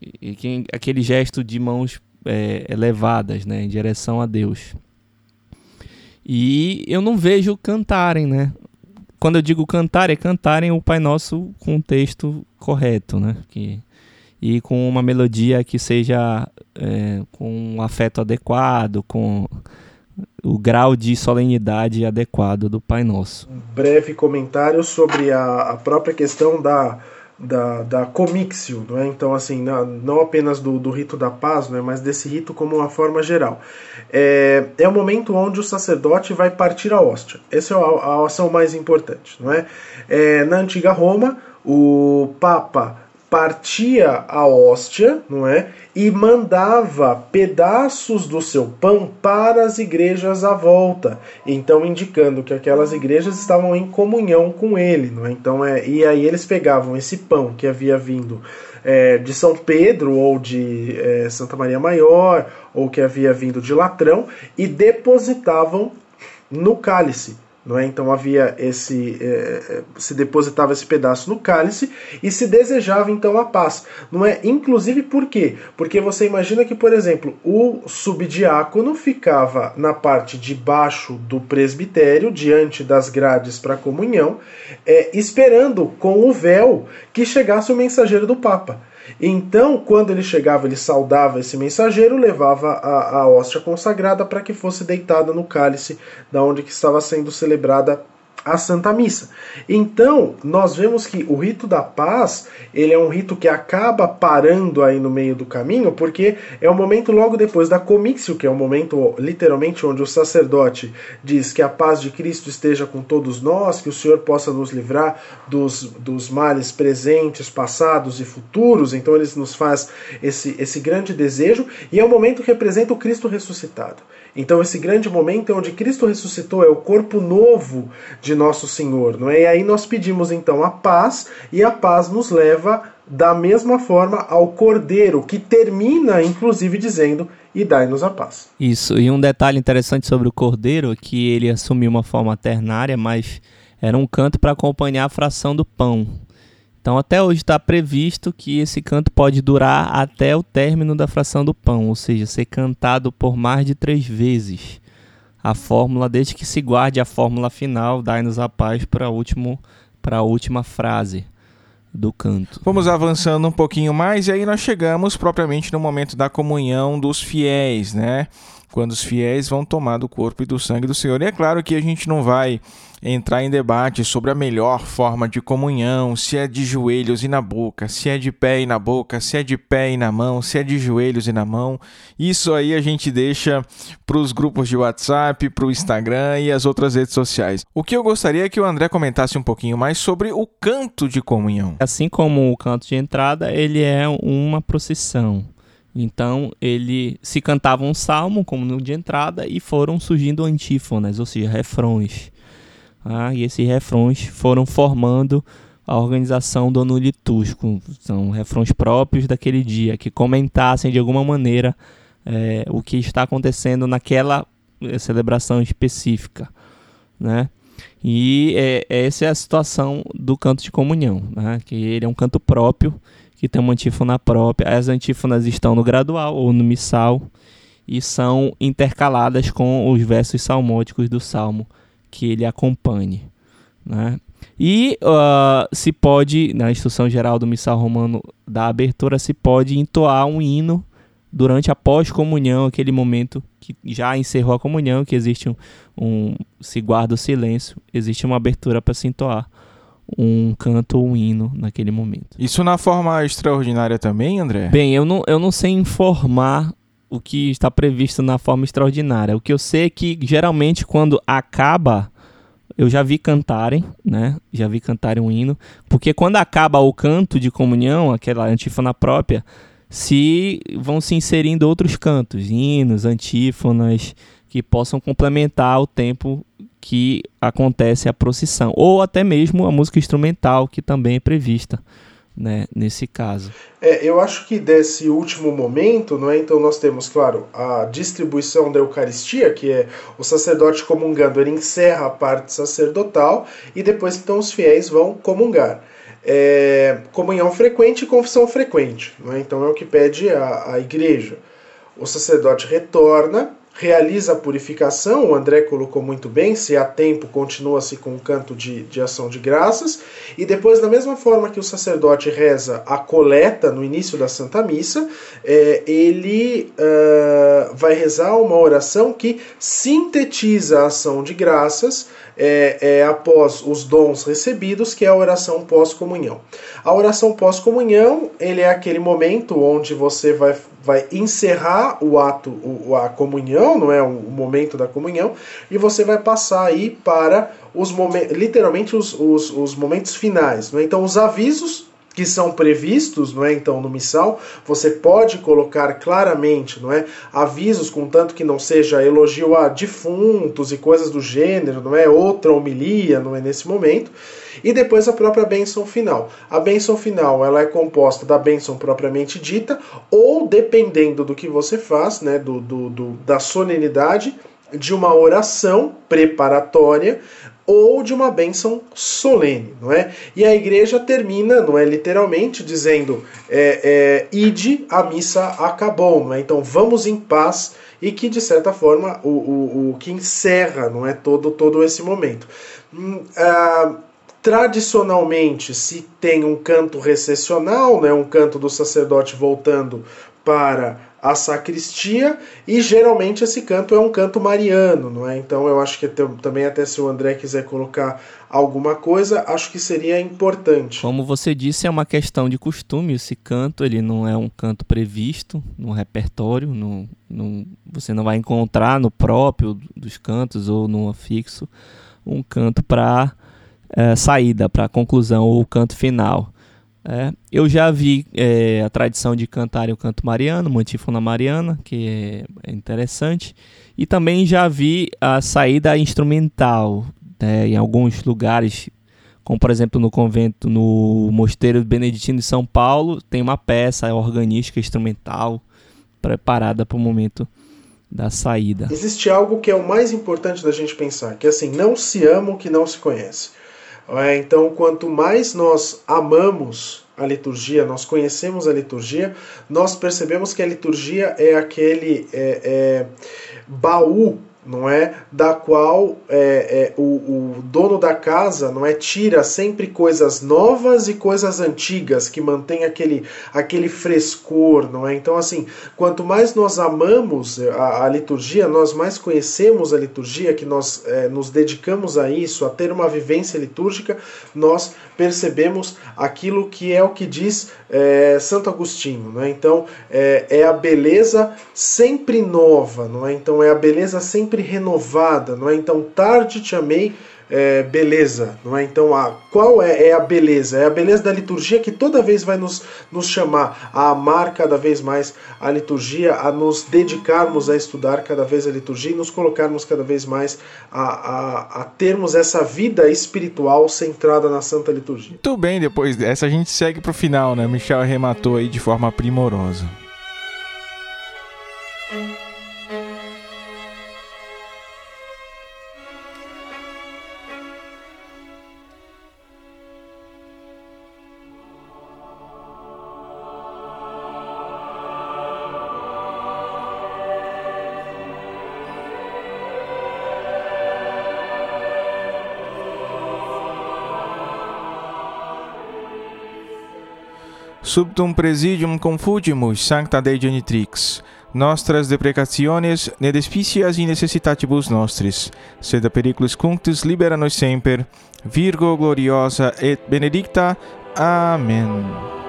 E, e aquele gesto de mãos é, elevadas, né, em direção a Deus. E eu não vejo cantarem, né? Quando eu digo cantar, é cantarem o Pai Nosso com o texto correto, né? Que, e com uma melodia que seja é, com um afeto adequado, com o grau de solenidade adequado do Pai Nosso. Um breve comentário sobre a, a própria questão da, da, da comixio, não é? Então, assim, não, não apenas do, do rito da paz, não é? mas desse rito como uma forma geral. É, é o momento onde o sacerdote vai partir a hóstia. Essa é a, a ação mais importante, não é? é na antiga Roma, o Papa partia a hóstia, não é? E mandava pedaços do seu pão para as igrejas à volta, então indicando que aquelas igrejas estavam em comunhão com ele, não é? Então é, e aí eles pegavam esse pão que havia vindo é, de São Pedro ou de é, Santa Maria Maior ou que havia vindo de Latrão e depositavam no cálice não é? Então havia esse é, se depositava esse pedaço no cálice e se desejava então a paz, não é? Inclusive por quê? Porque você imagina que, por exemplo, o subdiácono ficava na parte de baixo do presbitério, diante das grades para a comunhão, é, esperando com o véu que chegasse o mensageiro do Papa. Então, quando ele chegava, ele saudava esse mensageiro, levava a, a hóstia consagrada para que fosse deitada no cálice da onde que estava sendo celebrada a Santa Missa. Então, nós vemos que o rito da paz, ele é um rito que acaba parando aí no meio do caminho, porque é o momento logo depois da comício, que é o momento literalmente onde o sacerdote diz que a paz de Cristo esteja com todos nós, que o Senhor possa nos livrar dos, dos males presentes, passados e futuros. Então, ele nos faz esse, esse grande desejo, e é o momento que representa o Cristo ressuscitado. Então, esse grande momento é onde Cristo ressuscitou, é o corpo novo de nosso Senhor. Não é? E aí nós pedimos então a paz, e a paz nos leva da mesma forma ao Cordeiro, que termina inclusive dizendo: E dai-nos a paz. Isso, e um detalhe interessante sobre o Cordeiro é que ele assumiu uma forma ternária, mas era um canto para acompanhar a fração do pão. Então, até hoje está previsto que esse canto pode durar até o término da fração do pão, ou seja, ser cantado por mais de três vezes. A fórmula, desde que se guarde a fórmula final, dai-nos a paz para a última frase do canto. Vamos avançando um pouquinho mais e aí nós chegamos propriamente no momento da comunhão dos fiéis, né? Quando os fiéis vão tomar do corpo e do sangue do Senhor. E é claro que a gente não vai entrar em debate sobre a melhor forma de comunhão, se é de joelhos e na boca, se é de pé e na boca, se é de pé e na mão, se é de joelhos e na mão. Isso aí a gente deixa para os grupos de WhatsApp, para o Instagram e as outras redes sociais. O que eu gostaria é que o André comentasse um pouquinho mais sobre o canto de comunhão. Assim como o canto de entrada, ele é uma procissão. Então ele se cantava um salmo como no de entrada e foram surgindo antífonas, ou seja, refrões. Ah, e esses refrões foram formando a organização do ano litúrgico. São refrões próprios daquele dia, que comentassem de alguma maneira é, o que está acontecendo naquela eh, celebração específica. Né? E é, essa é a situação do canto de comunhão, né? que ele é um canto próprio, que tem uma antífona própria. As antífonas estão no gradual ou no missal e são intercaladas com os versos salmóticos do salmo que ele acompanhe. Né? E uh, se pode, na instrução geral do missal romano da abertura, se pode entoar um hino durante a pós-comunhão, aquele momento que já encerrou a comunhão, que existe um, um se guarda o silêncio, existe uma abertura para se entoar um canto ou um hino naquele momento. Isso na forma extraordinária também, André? Bem, eu não, eu não sei informar o que está previsto na forma extraordinária. O que eu sei é que geralmente quando acaba, eu já vi cantarem, né? Já vi cantarem um hino, porque quando acaba o canto de comunhão, aquela antífona própria, se vão se inserindo outros cantos, hinos, antífonas que possam complementar o tempo que acontece a procissão, ou até mesmo a música instrumental que também é prevista né, nesse caso. É, eu acho que desse último momento, não é? Então nós temos, claro, a distribuição da Eucaristia, que é o sacerdote comungando, ele encerra a parte sacerdotal e depois então os fiéis vão comungar. É, comunhão frequente e confissão frequente, não é? Então é o que pede a, a igreja. O sacerdote retorna realiza a purificação, o André colocou muito bem, se há tempo continua-se com um canto de, de ação de graças, e depois, da mesma forma que o sacerdote reza a coleta no início da Santa Missa, é, ele uh, vai rezar uma oração que sintetiza a ação de graças é, é, após os dons recebidos, que é a oração pós-comunhão. A oração pós-comunhão, ele é aquele momento onde você vai, vai encerrar o ato, o, a comunhão, não é o momento da comunhão, e você vai passar aí para os momentos, literalmente os, os, os momentos finais. Não é? Então, os avisos que são previstos, não é? Então, no missal, você pode colocar claramente, não é? Avisos, contanto que não seja elogio a defuntos e coisas do gênero, não é? Outra homilia, não é? Nesse momento. E depois a própria bênção final. A bênção final, ela é composta da bênção propriamente dita, ou dependendo do que você faz, né? Do, do, do da solenidade, de uma oração preparatória ou de uma bênção solene, não é? E a igreja termina, não é literalmente, dizendo é, é, ide, a missa acabou, não é? Então vamos em paz e que de certa forma o, o, o que encerra, não é todo todo esse momento. Hum, ah, tradicionalmente se tem um canto recessional, né, um canto do sacerdote voltando para a sacristia e geralmente esse canto é um canto mariano, não é? Então eu acho que também até se o André quiser colocar alguma coisa, acho que seria importante. Como você disse, é uma questão de costume esse canto, ele não é um canto previsto no repertório, no, no, você não vai encontrar no próprio dos cantos ou no afixo um canto para é, saída, para conclusão ou canto final. É, eu já vi é, a tradição de cantar o canto mariano, uma antífona mariana, que é interessante, e também já vi a saída instrumental né, em alguns lugares, como por exemplo no convento, no Mosteiro Beneditino de São Paulo, tem uma peça organística instrumental preparada para o momento da saída. Existe algo que é o mais importante da gente pensar, que é assim, não se ama o que não se conhece. É, então, quanto mais nós amamos a liturgia, nós conhecemos a liturgia, nós percebemos que a liturgia é aquele é, é, baú não é? Da qual é, é, o, o, dono da casa não é tira sempre coisas novas e coisas antigas que mantém aquele, aquele frescor, não é? Então assim, quanto mais nós amamos a, a liturgia, nós mais conhecemos a liturgia, que nós é, nos dedicamos a isso, a ter uma vivência litúrgica, nós percebemos aquilo que é o que diz é, Santo Agostinho, não é? Então é, é a beleza sempre nova, não é? Então é a beleza sempre sempre renovada, não é? Então, tarde te amei, é, beleza, não é? Então, a, qual é, é, a beleza? É a beleza da liturgia que toda vez vai nos, nos chamar a amar cada vez mais a liturgia, a nos dedicarmos a estudar cada vez a liturgia e nos colocarmos cada vez mais a, a, a termos essa vida espiritual centrada na Santa Liturgia. Muito bem, depois dessa a gente segue para o final, né? Michel arrematou aí de forma primorosa. Subtum presidium confugimus sancta Dei genitrix, nostras deprecationes ne despicias in necessitatibus nostris, sed periculus cunctus libera nos semper, Virgo gloriosa et benedicta. Amen.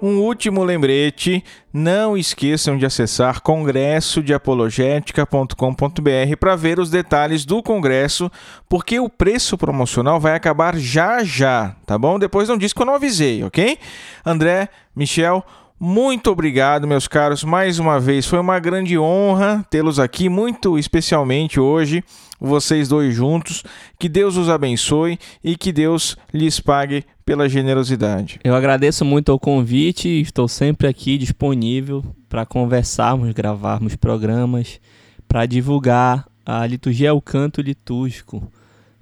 Um último lembrete: não esqueçam de acessar congressodeapologética.com.br para ver os detalhes do congresso, porque o preço promocional vai acabar já já, tá bom? Depois não diz que eu não avisei, ok? André, Michel, muito obrigado, meus caros, mais uma vez. Foi uma grande honra tê-los aqui, muito especialmente hoje, vocês dois juntos. Que Deus os abençoe e que Deus lhes pague pela generosidade. Eu agradeço muito o convite, estou sempre aqui disponível para conversarmos, gravarmos programas, para divulgar a liturgia o canto litúrgico,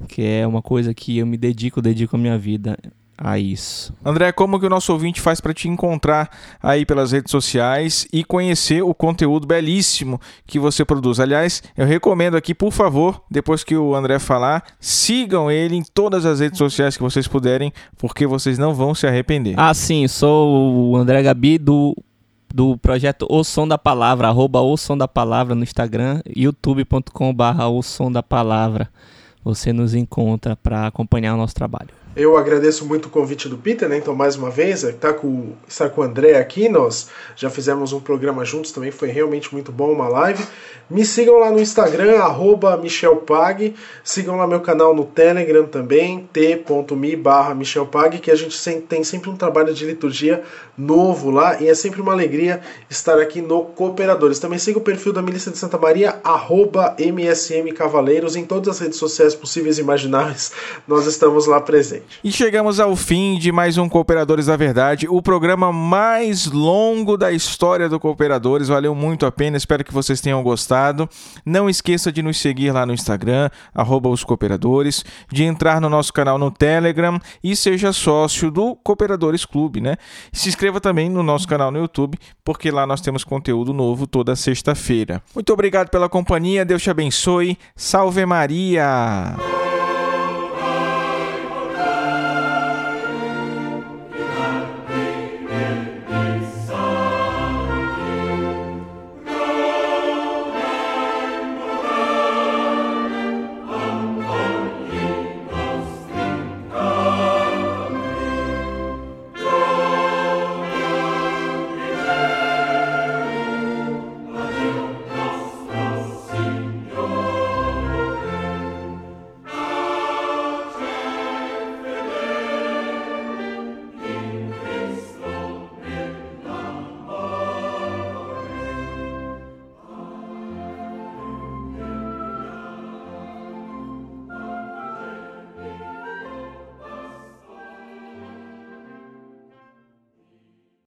que é uma coisa que eu me dedico, dedico a minha vida a isso. André, como que o nosso ouvinte faz para te encontrar aí pelas redes sociais e conhecer o conteúdo belíssimo que você produz? Aliás, eu recomendo aqui, por favor, depois que o André falar, sigam ele em todas as redes sociais que vocês puderem, porque vocês não vão se arrepender. Ah, sim, sou o André Gabi do do projeto O Som da Palavra, arroba O Som da Palavra no Instagram, youtube.com barra O Som da Palavra. Você nos encontra para acompanhar o nosso trabalho. Eu agradeço muito o convite do Peter, né? Então, mais uma vez, tá com, estar com o André aqui. Nós já fizemos um programa juntos também, foi realmente muito bom, uma live. Me sigam lá no Instagram, MichelPag. Sigam lá meu canal no Telegram também, t.me barra que a gente tem sempre um trabalho de liturgia novo lá e é sempre uma alegria estar aqui no Cooperadores. Também siga o perfil da Milícia de Santa Maria, MSM Cavaleiros, em todas as redes sociais possíveis e imagináveis, nós estamos lá presentes. E chegamos ao fim de mais um Cooperadores da Verdade, o programa mais longo da história do Cooperadores. Valeu muito a pena, espero que vocês tenham gostado. Não esqueça de nos seguir lá no Instagram, arroba os Cooperadores, de entrar no nosso canal no Telegram e seja sócio do Cooperadores Clube, né? Se inscreva também no nosso canal no YouTube, porque lá nós temos conteúdo novo toda sexta-feira. Muito obrigado pela companhia, Deus te abençoe. Salve Maria!